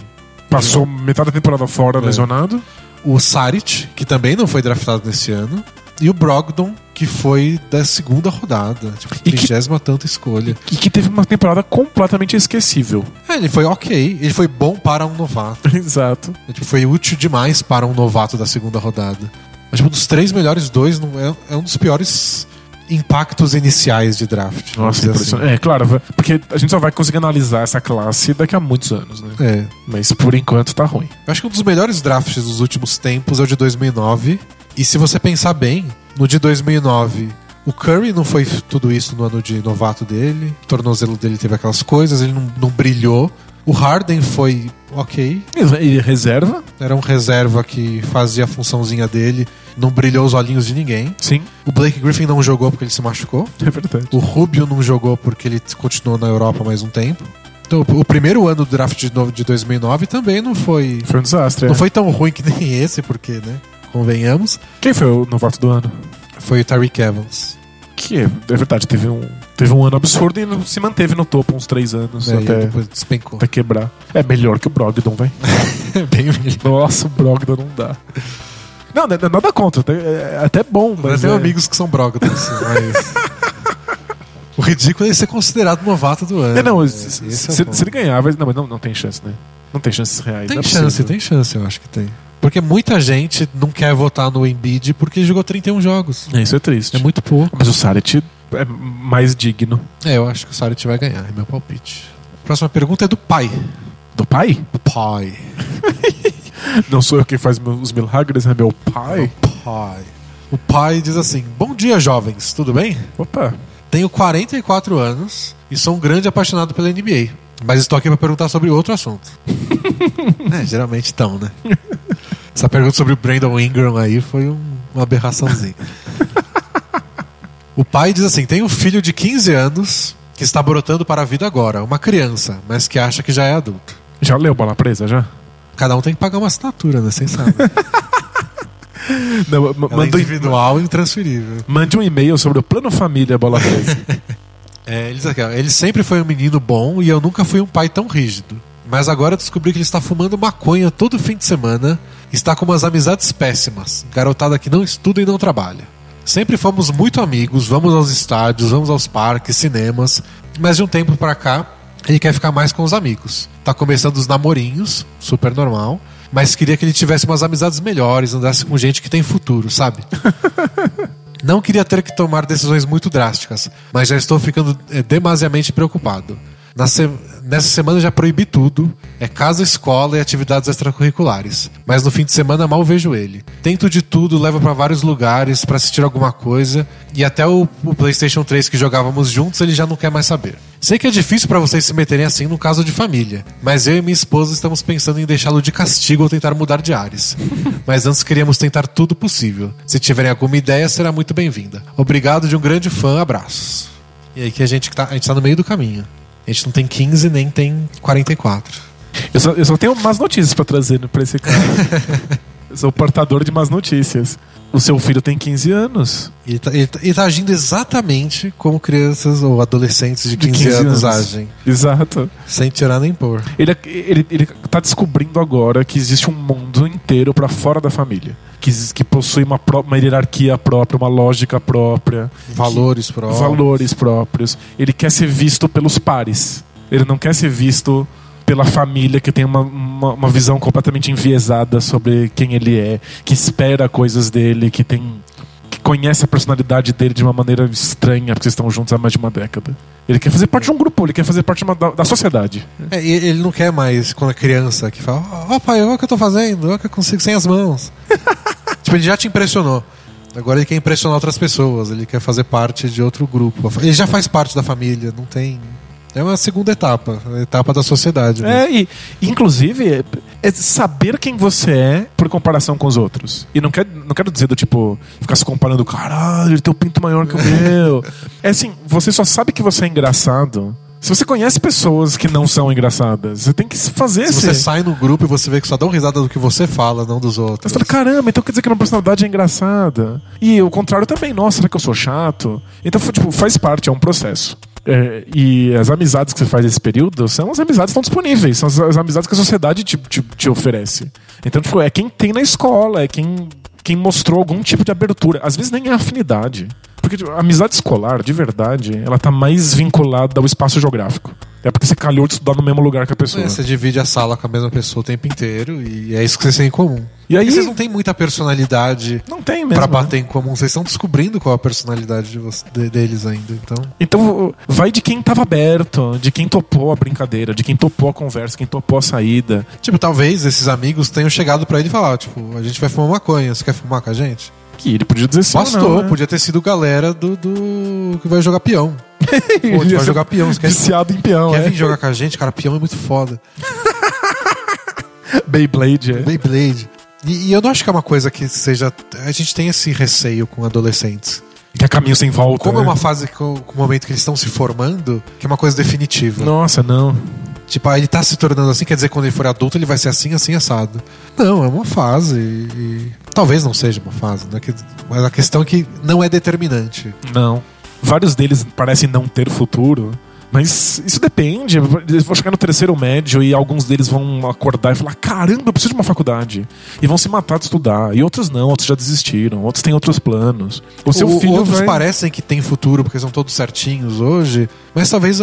passou metade da temporada fora, É. lesionado. O Saric, que também não foi draftado nesse ano. E o Brogdon, que foi da segunda rodada. Tipo, trigésima tanta escolha. E que teve uma temporada completamente esquecível. É, ele foi ok. Ele foi bom para um novato. Exato. É, tipo, foi útil demais para um novato da segunda rodada. Mas, tipo, dos três melhores dois, não é, é um dos piores impactos iniciais de draft. Nossa, impressionante. É, claro, porque a gente só vai conseguir analisar essa classe daqui a muitos anos, né? assim. É. Mas por enquanto tá ruim. Eu acho que um dos melhores drafts dos últimos tempos é o de 2009. E se você pensar bem, no de 2009, o Curry não foi tudo isso no ano de novato dele. O tornozelo dele teve aquelas coisas, ele não, não brilhou. O Harden foi ok. E reserva? Era um reserva que fazia a funçãozinha dele, não brilhou os olhinhos de ninguém. Sim, O Blake Griffin não jogou porque ele se machucou. é verdade. O Rubio não jogou porque ele continuou na Europa mais um tempo. Então, o primeiro ano do draft de novo- de 2009 também não foi, Foi um desastre. não é. foi tão ruim que nem esse, porque, né? Convenhamos. Quem foi o novato do ano? Foi o Tyreek Evans. Que é, é verdade, teve um, teve um ano absurdo e se manteve no topo uns três anos e até, depois despencou. até quebrar. É melhor que o Brogdon, velho. Bem melhor. Nossa, o Brogdon não dá. Não, é nada contra, até- é até bom, Eu mas. tenho é- amigos que são Brogdons, mas... O ridículo é ser considerado novato do ano. É, não, né? se, é se- ponto. se ele ganhar, vai- não, mas não, não tem chance, né? Não tem chances reais. Tem é chance, possível. tem chance, eu acho que tem. Porque muita gente não quer votar no Embiid porque jogou 31 jogos. É, Isso é triste. É muito pouco. Mas o Saric é mais digno. É, eu acho que o Saric vai ganhar, é meu palpite. Próxima pergunta é do pai. Do pai? Do pai. Não sou eu quem faz meu- os milagres, é meu pai. Pai. O pai diz assim: Bom dia, jovens, tudo bem? Opa. Tenho 44 anos e sou um grande apaixonado pela NBA. Mas estou aqui para perguntar sobre outro assunto. é, geralmente estão, né? Essa pergunta sobre o Brandon Ingram aí foi um- uma aberraçãozinha. o pai diz assim: Tenho um filho de 15 anos que está brotando para a vida agora, uma criança, mas que acha que já é adulto. Já leu Bola Presa, já? Cada um tem que pagar uma assinatura, né? Vocês sabem. Não, Ela é individual e intransferível. mande um e-mail sobre o Plano Família Bola Presa. É, ele diz aqui, ó, ele sempre foi um menino bom e eu nunca fui um pai tão rígido. Mas agora descobri que ele está fumando maconha todo fim de semana, está com umas amizades péssimas, garotada que não estuda e não trabalha. Sempre fomos muito amigos, vamos aos estádios, vamos aos parques, cinemas, mas de um tempo pra cá ele quer ficar mais com os amigos. Tá começando os namorinhos, super normal, mas queria que ele tivesse umas amizades melhores, andasse com gente que tem futuro, sabe? Não queria ter que tomar decisões muito drásticas, mas já estou ficando é, demasiadamente preocupado. Se- Nessa semana já proibi tudo: é casa, escola e atividades extracurriculares. Mas no fim de semana mal vejo ele. Tento de tudo, levo para vários lugares para assistir alguma coisa e até o, o PlayStation 3 que jogávamos juntos ele já não quer mais saber. Sei que é difícil para vocês se meterem assim no caso de família, mas eu e minha esposa estamos pensando em deixá-lo de castigo ou tentar mudar de ares. mas antes queríamos tentar tudo possível. Se tiverem alguma ideia, será muito bem-vinda. Obrigado de um grande fã, abraços. E aí que a gente tá, a gente tá no meio do caminho. A gente não tem 15 nem tem 44. eu, só, eu só tenho más notícias pra trazer né, pra esse cara. eu sou portador de más notícias. O seu filho tem 15 anos. Ele tá, ele tá- ele tá agindo exatamente como crianças ou adolescentes de De 15, 15 anos, anos. agem. Exato. Sem tirar nem pôr. Ele, ele, ele tá descobrindo agora que existe um mundo inteiro pra fora da família. Que, que possui uma, uma hierarquia própria, uma lógica própria. Valores próprios. valores próprios. Ele quer ser visto pelos pares. Ele não quer ser visto pela família que tem uma, uma, uma visão completamente enviesada sobre quem ele é, que espera coisas dele, que tem. que conhece a personalidade dele de uma maneira estranha, porque estão juntos há mais de uma década. Ele quer fazer parte de um grupo, ele quer fazer parte uma- da, da sociedade. É, ele não quer mais, quando é criança, que fala: Ó, pai, olha o que eu tô fazendo, olha o que eu consigo sem as mãos. tipo, ele já te impressionou. Agora ele quer impressionar outras pessoas, ele quer fazer parte de outro grupo. Ele já faz parte da família, não tem. É uma segunda etapa, a etapa da sociedade. né? É, e inclusive é, saber quem você é por comparação com os outros. E não, quer, não quero dizer do tipo, ficar se comparando, caralho, ele tem o pinto maior que o meu. é assim, você só sabe que você é engraçado. Se você conhece pessoas que não são engraçadas, você tem que fazer Se esse. você sai no grupo e você vê que só dão risada do que você fala, não dos outros. Você fala, caramba, então quer dizer que a minha personalidade é engraçada. E o contrário também, nossa, será que eu sou chato? Então, tipo, faz parte, é um processo. É, e as amizades que você faz nesse período são as amizades que estão disponíveis, são as, as amizades que a sociedade te, te, te oferece. Então, tipo, é quem tem na escola, é quem, quem mostrou algum tipo de abertura. Às vezes nem é afinidade. Porque tipo, a amizade escolar, de verdade, ela tá mais vinculada ao espaço geográfico. É porque você calhou de estudar no mesmo lugar que a pessoa. É, você divide a sala com a mesma pessoa o tempo inteiro e é isso que vocês têm em comum. E aí- vocês não têm muita personalidade Não tem mesmo. pra né? bater em comum. Vocês estão descobrindo qual é a personalidade de você- de- deles ainda. Então, Então vai de quem tava aberto, de quem topou a brincadeira, de quem topou a conversa, quem topou a saída. tipo, talvez esses amigos tenham chegado pra ele e falar, tipo, a gente vai fumar maconha, você quer fumar com a gente? Que ele podia dizer sim. ou Bastou, não, né? podia ter sido galera do, do que vai jogar peão. Pô, vai jogar peão, você quer, Viciado em peão, quer é. vir jogar com a gente? Cara, peão é muito foda. Beyblade. é. Beyblade. E, e eu não acho que é uma coisa que seja. A gente tem esse receio com adolescentes. Que é caminho sem volta. Como é né? uma fase com o momento que eles estão se formando, que é uma coisa definitiva. Nossa, não. Tipo, ah, ele tá se tornando assim, quer dizer quando ele for adulto ele vai ser assim, assim, assado. Não, é uma fase. E, talvez não seja uma fase, né? Mas a questão é que não é determinante. Não. Vários deles parecem não ter futuro. Mas isso depende. Eles vão chegar no terceiro médio e alguns deles vão acordar e falar: caramba, eu preciso de uma faculdade. E vão se matar de estudar. E outros não, outros já desistiram, outros têm outros planos. O seu O- filho outros vai... parecem que têm futuro porque são todos certinhos hoje, mas talvez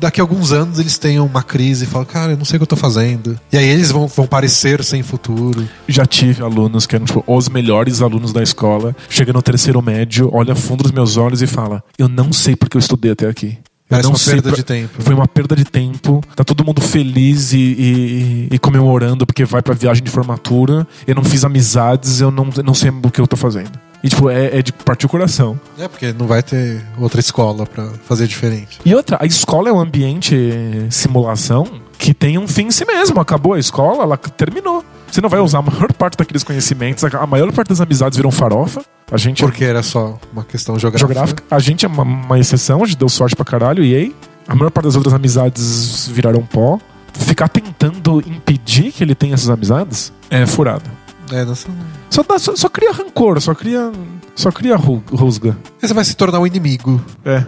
daqui a alguns anos eles tenham uma crise e falam, cara, eu não sei o que eu tô fazendo. E aí eles vão, vão parecer sem futuro. Já tive alunos que eram tipo, os melhores alunos da escola. Chega no terceiro médio, olha fundo nos meus olhos e fala: Eu não sei porque eu estudei até aqui. Parece não uma sei perda pra- de tempo. Foi uma perda de tempo. Tá todo mundo feliz e, e- e comemorando porque vai pra viagem de formatura. Eu não fiz amizades, eu não, não sei o que eu tô fazendo. E, tipo, é, é de partir o coração. É porque não vai ter outra escola pra fazer diferente. E outra, a escola é um ambiente simulação que tem um fim em si mesmo. Acabou a escola, ela terminou. Você não vai usar a maior parte daqueles conhecimentos. A maior parte das amizades viram farofa. A gente Porque era só uma questão geográfica. geográfica. A gente é uma, uma exceção, a gente deu sorte pra caralho, e aí a maior parte das outras amizades viraram pó. Ficar tentando impedir que ele tenha essas amizades é furado. É, não sei. Só, dá- só, só cria rancor, só cria. Só cria ru- rusga. Aí Você vai se tornar um inimigo. É.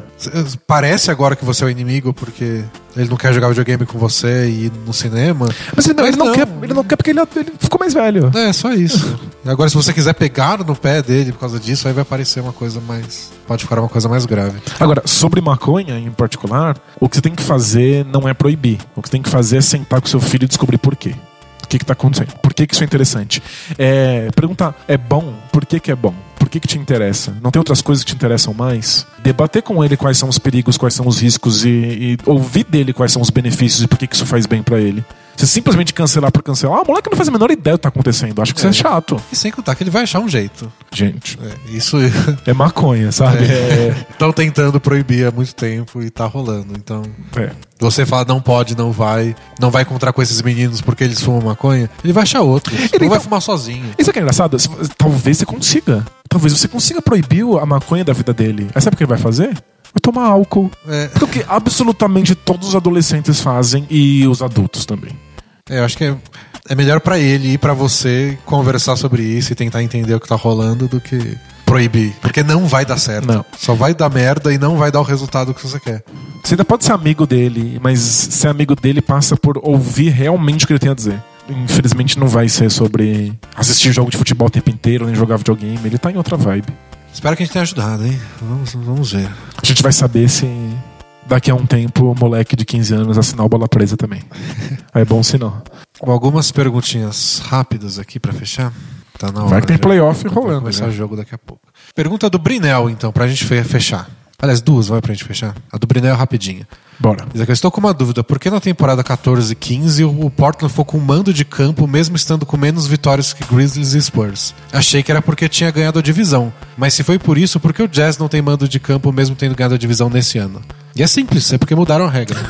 Parece agora que você é o inimigo porque ele não quer jogar videogame com você e ir no cinema. Mas ele, não- ele não, não. quer. Ele não quer porque ele, ele ficou mais velho. É, só isso. E Agora, se você quiser pegar no pé dele por causa disso, aí vai parecer uma coisa mais. Pode ficar uma coisa mais grave. Agora, sobre maconha em particular, o que você tem que fazer não é proibir. O que você tem que fazer é sentar com seu filho e descobrir por quê. O que, que tá acontecendo? Por que, que isso é interessante? É, perguntar, é bom? Por que, que é bom? Por que, que te interessa? Não tem outras coisas que te interessam mais? Debater com ele quais são os perigos, quais são os riscos e, e ouvir dele quais são os benefícios e por que, que isso faz bem pra ele. Você simplesmente cancelar por cancelar, ah, o moleque não faz a menor ideia do que tá acontecendo. Acho que isso é É. chato. E sem contar que ele vai achar um jeito. Gente, É, isso é maconha, sabe? É. estão tentando proibir há muito tempo e tá rolando. Então, é. você fala não pode, não vai, não vai encontrar com esses meninos porque eles fumam maconha, ele vai achar outros. Ele vai tá- fumar sozinho. Isso aqui é engraçado. Talvez você consiga. Talvez você consiga proibir a maconha da vida dele. Aí sabe o que ele vai fazer? Vai tomar álcool. É, Porque o que absolutamente todos os adolescentes fazem e os adultos também. É, eu acho que é, é melhor pra ele ir pra você conversar sobre isso e tentar entender o que tá rolando do que proibir. Porque não vai dar certo. Não. Só vai dar merda e não vai dar o resultado que você quer. Você ainda pode ser amigo dele, mas ser amigo dele passa por ouvir realmente o que ele tem a dizer. Infelizmente não vai ser sobre assistir jogo de futebol o tempo inteiro, nem jogar videogame. Ele tá em outra vibe. Espero que a gente tenha ajudado, hein? Vamos, vamos ver. A gente vai saber se daqui a um tempo o moleque de 15 anos assinar o bola presa também. Aí é bom sinal. Algumas perguntinhas rápidas aqui pra fechar. Tá na hora. Vai que tem playoff Vai rolando. começar né? o jogo daqui a pouco. Pergunta do Brinel, então, pra gente fe- fechar. Aliás, duas, vai pra gente fechar. A do Brinel é rapidinha. Bora. Diz aqui, eu estou com uma dúvida. Por que na temporada 14 e 15 o Portland ficou com um mando de campo, mesmo estando com menos vitórias que Grizzlies e Spurs? Achei que era porque tinha ganhado a divisão. Mas se foi por isso, por que o Jazz não tem mando de campo, mesmo tendo ganhado a divisão nesse ano? E é simples, é porque mudaram a regra.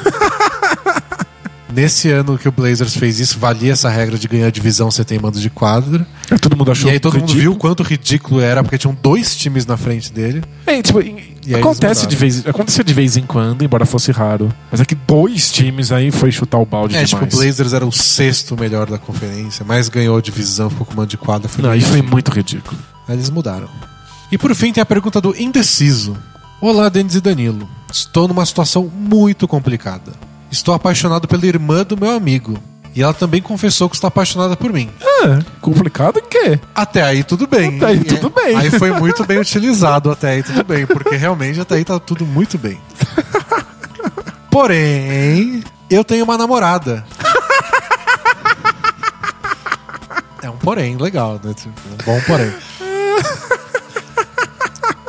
Nesse ano que o Blazers fez isso, valia essa regra de ganhar divisão, você tem mando de quadra. Aí todo mundo achou E aí todo mundo ridículo. viu o quanto ridículo era, porque tinham dois times na frente dele. É, tipo, em- E aí acontece de vez, acontecia de vez em quando, embora fosse raro. Mas é que dois times aí foi chutar o balde É, demais. tipo, o Blazers era o sexto melhor da conferência, mas ganhou a divisão, ficou com mando de quadra. Foi Não, aí foi muito ridículo. Aí eles mudaram. E por fim tem a pergunta do indeciso. Olá, Denis e Danilo. Estou numa situação muito complicada. Estou apaixonado pela irmã do meu amigo. E ela também confessou que está apaixonada por mim. É, complicado quê? Até aí tudo bem. Até aí tudo bem. Aí foi muito bem utilizado até aí tudo bem, porque realmente até aí tá tudo muito bem. Porém, eu tenho uma namorada. É um porém legal, né? Tipo, um bom porém.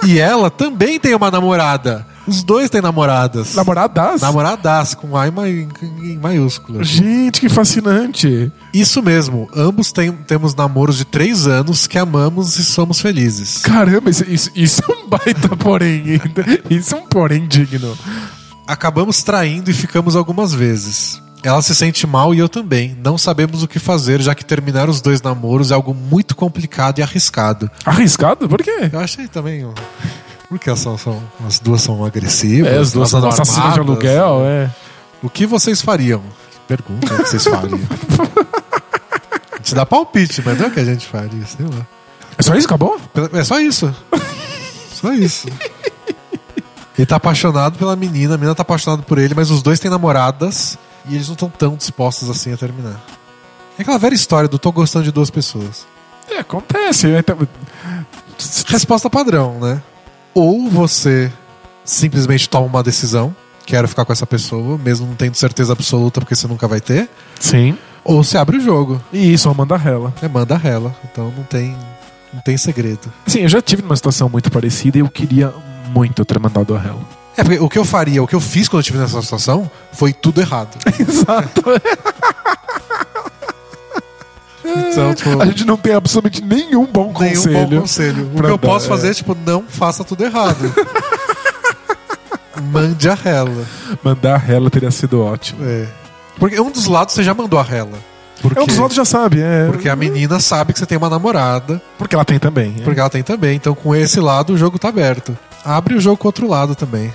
E ela também tem uma namorada. Os dois têm namoradas. Namoradas? Namoradas, com A em ma- em maiúsculo. Gente, que fascinante. Isso mesmo, ambos tem- temos namoros de três anos que amamos e somos felizes. Caramba, isso, isso, isso é um baita porém ainda. Isso é um porém digno. Acabamos traindo e ficamos algumas vezes. Ela se sente mal e eu também. Não sabemos o que fazer, já que terminar os dois namoros é algo muito complicado e arriscado. Arriscado? Por quê? Eu achei também. ó, Porque são, são- as duas são agressivas. É, as duas são assassinas de aluguel, é. O que vocês fariam? Que pergunta que vocês fariam. A gente dá palpite, mas não é o que a gente faria, sei lá. É só isso? Acabou? É só isso. Só isso. Ele tá apaixonado pela menina, a menina tá apaixonada por ele, mas os dois têm namoradas e eles não estão tão dispostos assim a terminar. É aquela velha história do tô gostando de duas pessoas. É, acontece. É, então- Resposta padrão, né? Ou você simplesmente toma uma decisão, quero ficar com essa pessoa, mesmo não tendo certeza absoluta, porque você nunca vai ter, Sim. ou você abre o jogo, E isso, Amanda Rela. é manda rela. Então não tem, não tem segredo. Sim, eu já tive numa situação muito parecida e eu queria muito ter mandado a Rela. É, porque o que eu faria, o que eu fiz quando eu estive nessa situação, foi tudo errado. Exato. Então, tipo, A gente não tem absolutamente nenhum bom nenhum conselho. bom conselho. O que eu dar, posso é. fazer é, tipo, não faça tudo errado. Mande a rela. Mandar a Rela teria sido ótimo. É. Porque um dos lados você já mandou a rela. Porque, É um dos lados já sabe, é. porque a menina sabe que você tem uma namorada, Porque ela tem também. é. porque ela tem também. Então, com esse lado, o jogo tá aberto. Abre o jogo com o outro lado também.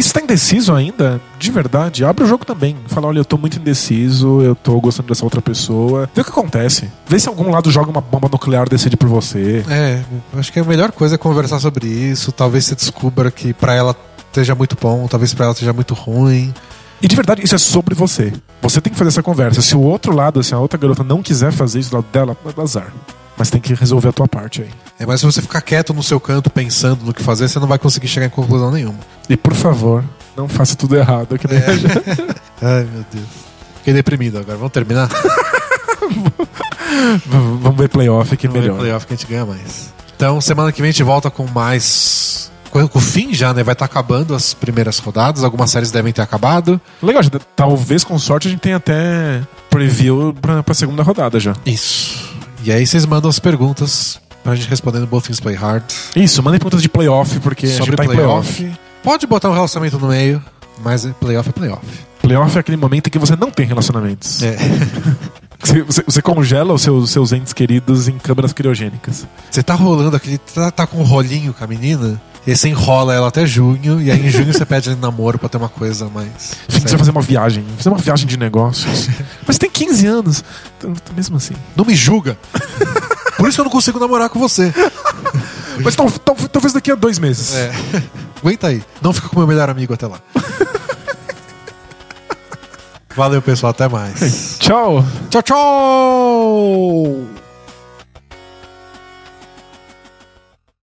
E se tá indeciso ainda, de verdade, abre o jogo também. Fala, olha, eu tô muito indeciso, eu tô gostando dessa outra pessoa. Vê o que acontece. Vê se algum lado joga uma bomba nuclear e decide por você. É, acho que a melhor coisa é conversar sobre isso. Talvez você descubra que pra ela esteja muito bom, talvez pra ela esteja muito ruim. E de verdade, isso é sobre você. Você tem que fazer essa conversa. Se o outro lado, se a outra garota não quiser fazer isso do lado dela, é azar. Mas tem que resolver a tua parte aí. É, mas se você ficar quieto no seu canto pensando no que fazer, você não vai conseguir chegar em conclusão nenhuma. E por favor, não faça tudo errado. Que gente- Ai, meu Deus. Fiquei deprimido agora. Vamos terminar? Vamos ver playoff que é Vamos ver melhor. playoff que a gente ganha mais. Então, semana que vem a gente volta com mais. Com o fim já, né? Vai estar acabando as primeiras rodadas. Algumas séries devem ter acabado. Legal, talvez com sorte a gente tenha até preview pra, pra segunda rodada já. Isso. E aí vocês mandam as perguntas pra gente responder no Both Things Play Hard. Isso, mandem perguntas de playoff, porque a sobre gente tá em playoff. playoff. Pode botar um relacionamento no meio, mas é- playoff é playoff. Playoff é aquele momento em que você não tem relacionamentos. É. Você, você- você congela os seus, seus entes queridos em câmeras criogênicas. Você tá rolando aquele. Tá, tá com um rolinho com a menina. E aí você enrola ela até junho. E aí em junho você pede ela em namoro pra ter uma coisa mais. Enfim, você vai fazer uma viagem, fazer uma viagem de negócios. Mas tem 15 anos. Então, mesmo assim. Não me julga. Por isso que eu não consigo namorar com você. Mas tal- tal- talvez daqui a dois meses. É. Aguenta aí. Não fica com meu melhor amigo até lá. Valeu, pessoal. Até mais. Tchau. Tchau, tchau!